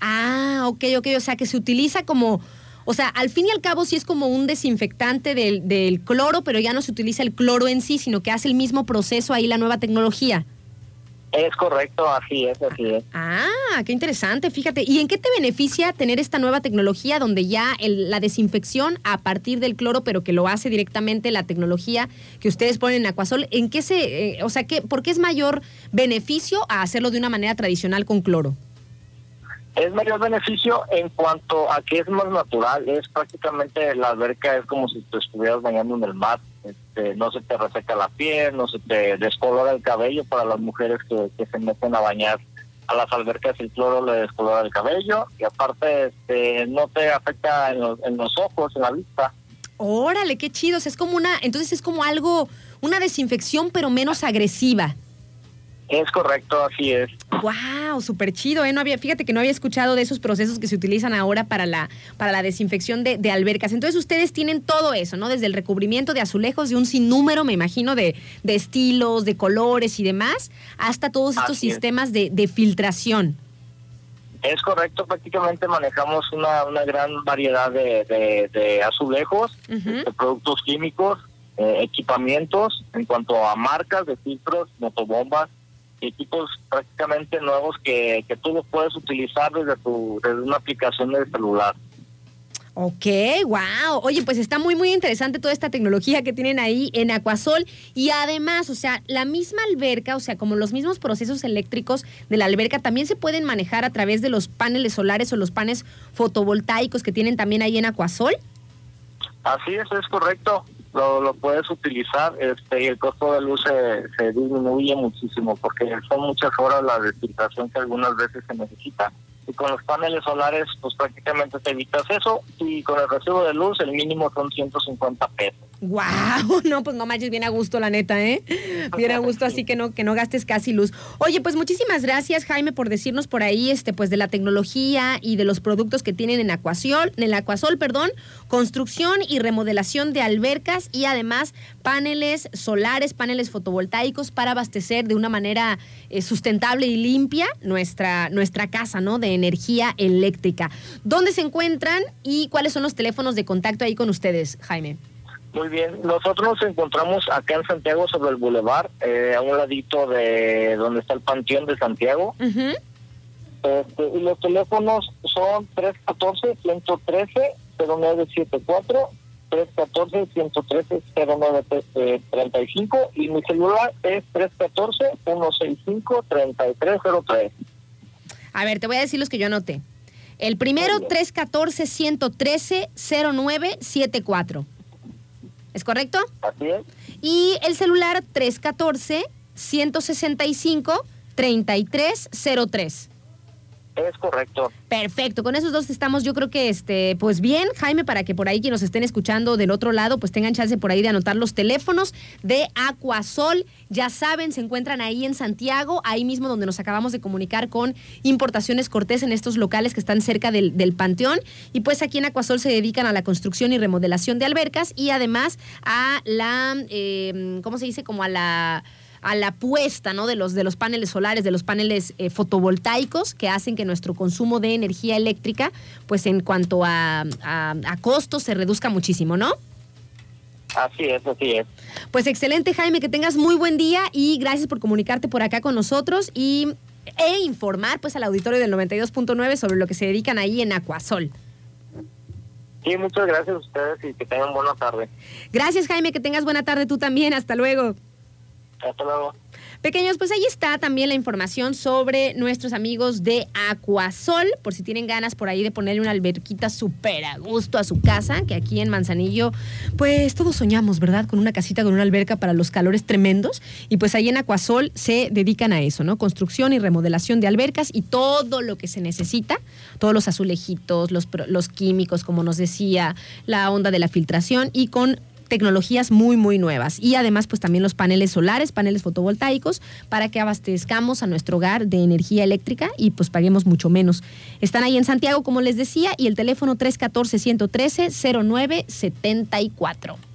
Ah, ok, ok, o sea que se utiliza como... O sea, al fin y al cabo sí es como un desinfectante del, del cloro, pero ya no se utiliza el cloro en sí, sino que hace el mismo proceso ahí la nueva tecnología. Es correcto, así es, así es. Ah, qué interesante, fíjate. ¿Y en qué te beneficia tener esta nueva tecnología donde ya el, la desinfección a partir del cloro, pero que lo hace directamente la tecnología que ustedes ponen en Acuasol? ¿En qué se, eh, o sea, qué, por qué es mayor beneficio a hacerlo de una manera tradicional con cloro? Es mayor beneficio en cuanto a que es más natural, es prácticamente la alberca es como si te estuvieras bañando en el mar, este, no se te reseca la piel, no se te descolora el cabello para las mujeres que, que se meten a bañar a las albercas el cloro le descolora el cabello y aparte este, no te afecta en los, en los ojos, en la vista. Órale, qué chido, es como una, entonces es como algo, una desinfección pero menos agresiva. Es correcto, así es. Wow, súper chido, ¿eh? No había, fíjate que no había escuchado de esos procesos que se utilizan ahora para la, para la desinfección de, de, albercas. Entonces ustedes tienen todo eso, ¿no? Desde el recubrimiento de azulejos de un sinnúmero, me imagino, de, de estilos, de colores y demás, hasta todos estos Así es. sistemas de, de filtración. Es correcto, prácticamente manejamos una, una gran variedad de, de, de azulejos, de productos químicos, eh, equipamientos en cuanto a marcas de filtros, motobombas, equipos prácticamente nuevos que, que tú los puedes utilizar desde tu desde una aplicación del celular. Ok, wow. Oye, pues está muy, muy interesante toda esta tecnología que tienen ahí en Acuasol. Y además, o sea, la misma alberca, o sea, como los mismos procesos eléctricos de la alberca, también se pueden manejar a través de los paneles solares o los paneles fotovoltaicos que tienen también ahí en Acuasol. Así es, es correcto. Lo, lo puedes utilizar este, y el costo de luz se, se disminuye muchísimo porque son muchas horas la desfiltración que algunas veces se necesita. Y con los paneles solares, pues prácticamente te evitas eso. Y con el recibo de luz, el mínimo son 150 pesos. Wow, no, pues no manches, bien a gusto, la neta, ¿eh? Bien a gusto, así que no, que no gastes casi luz. Oye, pues muchísimas gracias, Jaime, por decirnos por ahí, este, pues de la tecnología y de los productos que tienen en Acuasol, en el Acuasol, perdón, construcción y remodelación de albercas y además paneles solares, paneles fotovoltaicos para abastecer de una manera eh, sustentable y limpia nuestra, nuestra casa, ¿no? De energía eléctrica. ¿Dónde se encuentran y cuáles son los teléfonos de contacto ahí con ustedes, Jaime? Muy bien, nosotros nos encontramos acá en Santiago sobre el bulevar, eh, a un ladito de donde está el Panteón de Santiago. Ujú. Este, y los teléfonos son 314-113-0974, 314-113-0935 y mi celular es 314-165-3303. A ver, te voy a decir los que yo anoté. El primero, 314-113-0974. ¿Es correcto? Así es. Y el celular 314-165-3303. Es correcto. Perfecto, con esos dos estamos, yo creo que este, pues bien, Jaime, para que por ahí quienes nos estén escuchando del otro lado, pues tengan chance por ahí de anotar los teléfonos de Aquasol. Ya saben, se encuentran ahí en Santiago, ahí mismo donde nos acabamos de comunicar con Importaciones Cortés en estos locales que están cerca del, Panteón. Y pues aquí en Aquasol se dedican a la construcción y remodelación de albercas y además a la, eh, ¿cómo se dice? Como a la a la puesta ¿no? de, los, de los paneles solares, de los paneles eh, fotovoltaicos que hacen que nuestro consumo de energía eléctrica, pues en cuanto a, a, a costos, se reduzca muchísimo, ¿no? Así es, así es. Pues excelente, Jaime, que tengas muy buen día y gracias por comunicarte por acá con nosotros y, e informar pues al auditorio del 92.9 sobre lo que se dedican ahí en Aquasol. Sí, muchas gracias a ustedes y que tengan buena tarde. Gracias, Jaime, que tengas buena tarde tú también. Hasta luego. Pequeños, pues ahí está también la información sobre nuestros amigos de Aquasol, por si tienen ganas por ahí de ponerle una alberquita súper a gusto a su casa, que aquí en Manzanillo, pues todos soñamos, ¿verdad? Con una casita con una alberca para los calores tremendos, y pues ahí en Aquasol se dedican a eso, ¿no? Construcción y remodelación de albercas y todo lo que se necesita, todos los azulejitos, los, los químicos, como nos decía, la onda de la filtración y con tecnologías muy, muy nuevas. Y además, pues también los paneles solares, paneles fotovoltaicos, para que abastezcamos a nuestro hogar de energía eléctrica y pues paguemos mucho menos. Están ahí en Santiago, como les decía, y el teléfono 314-113-0974.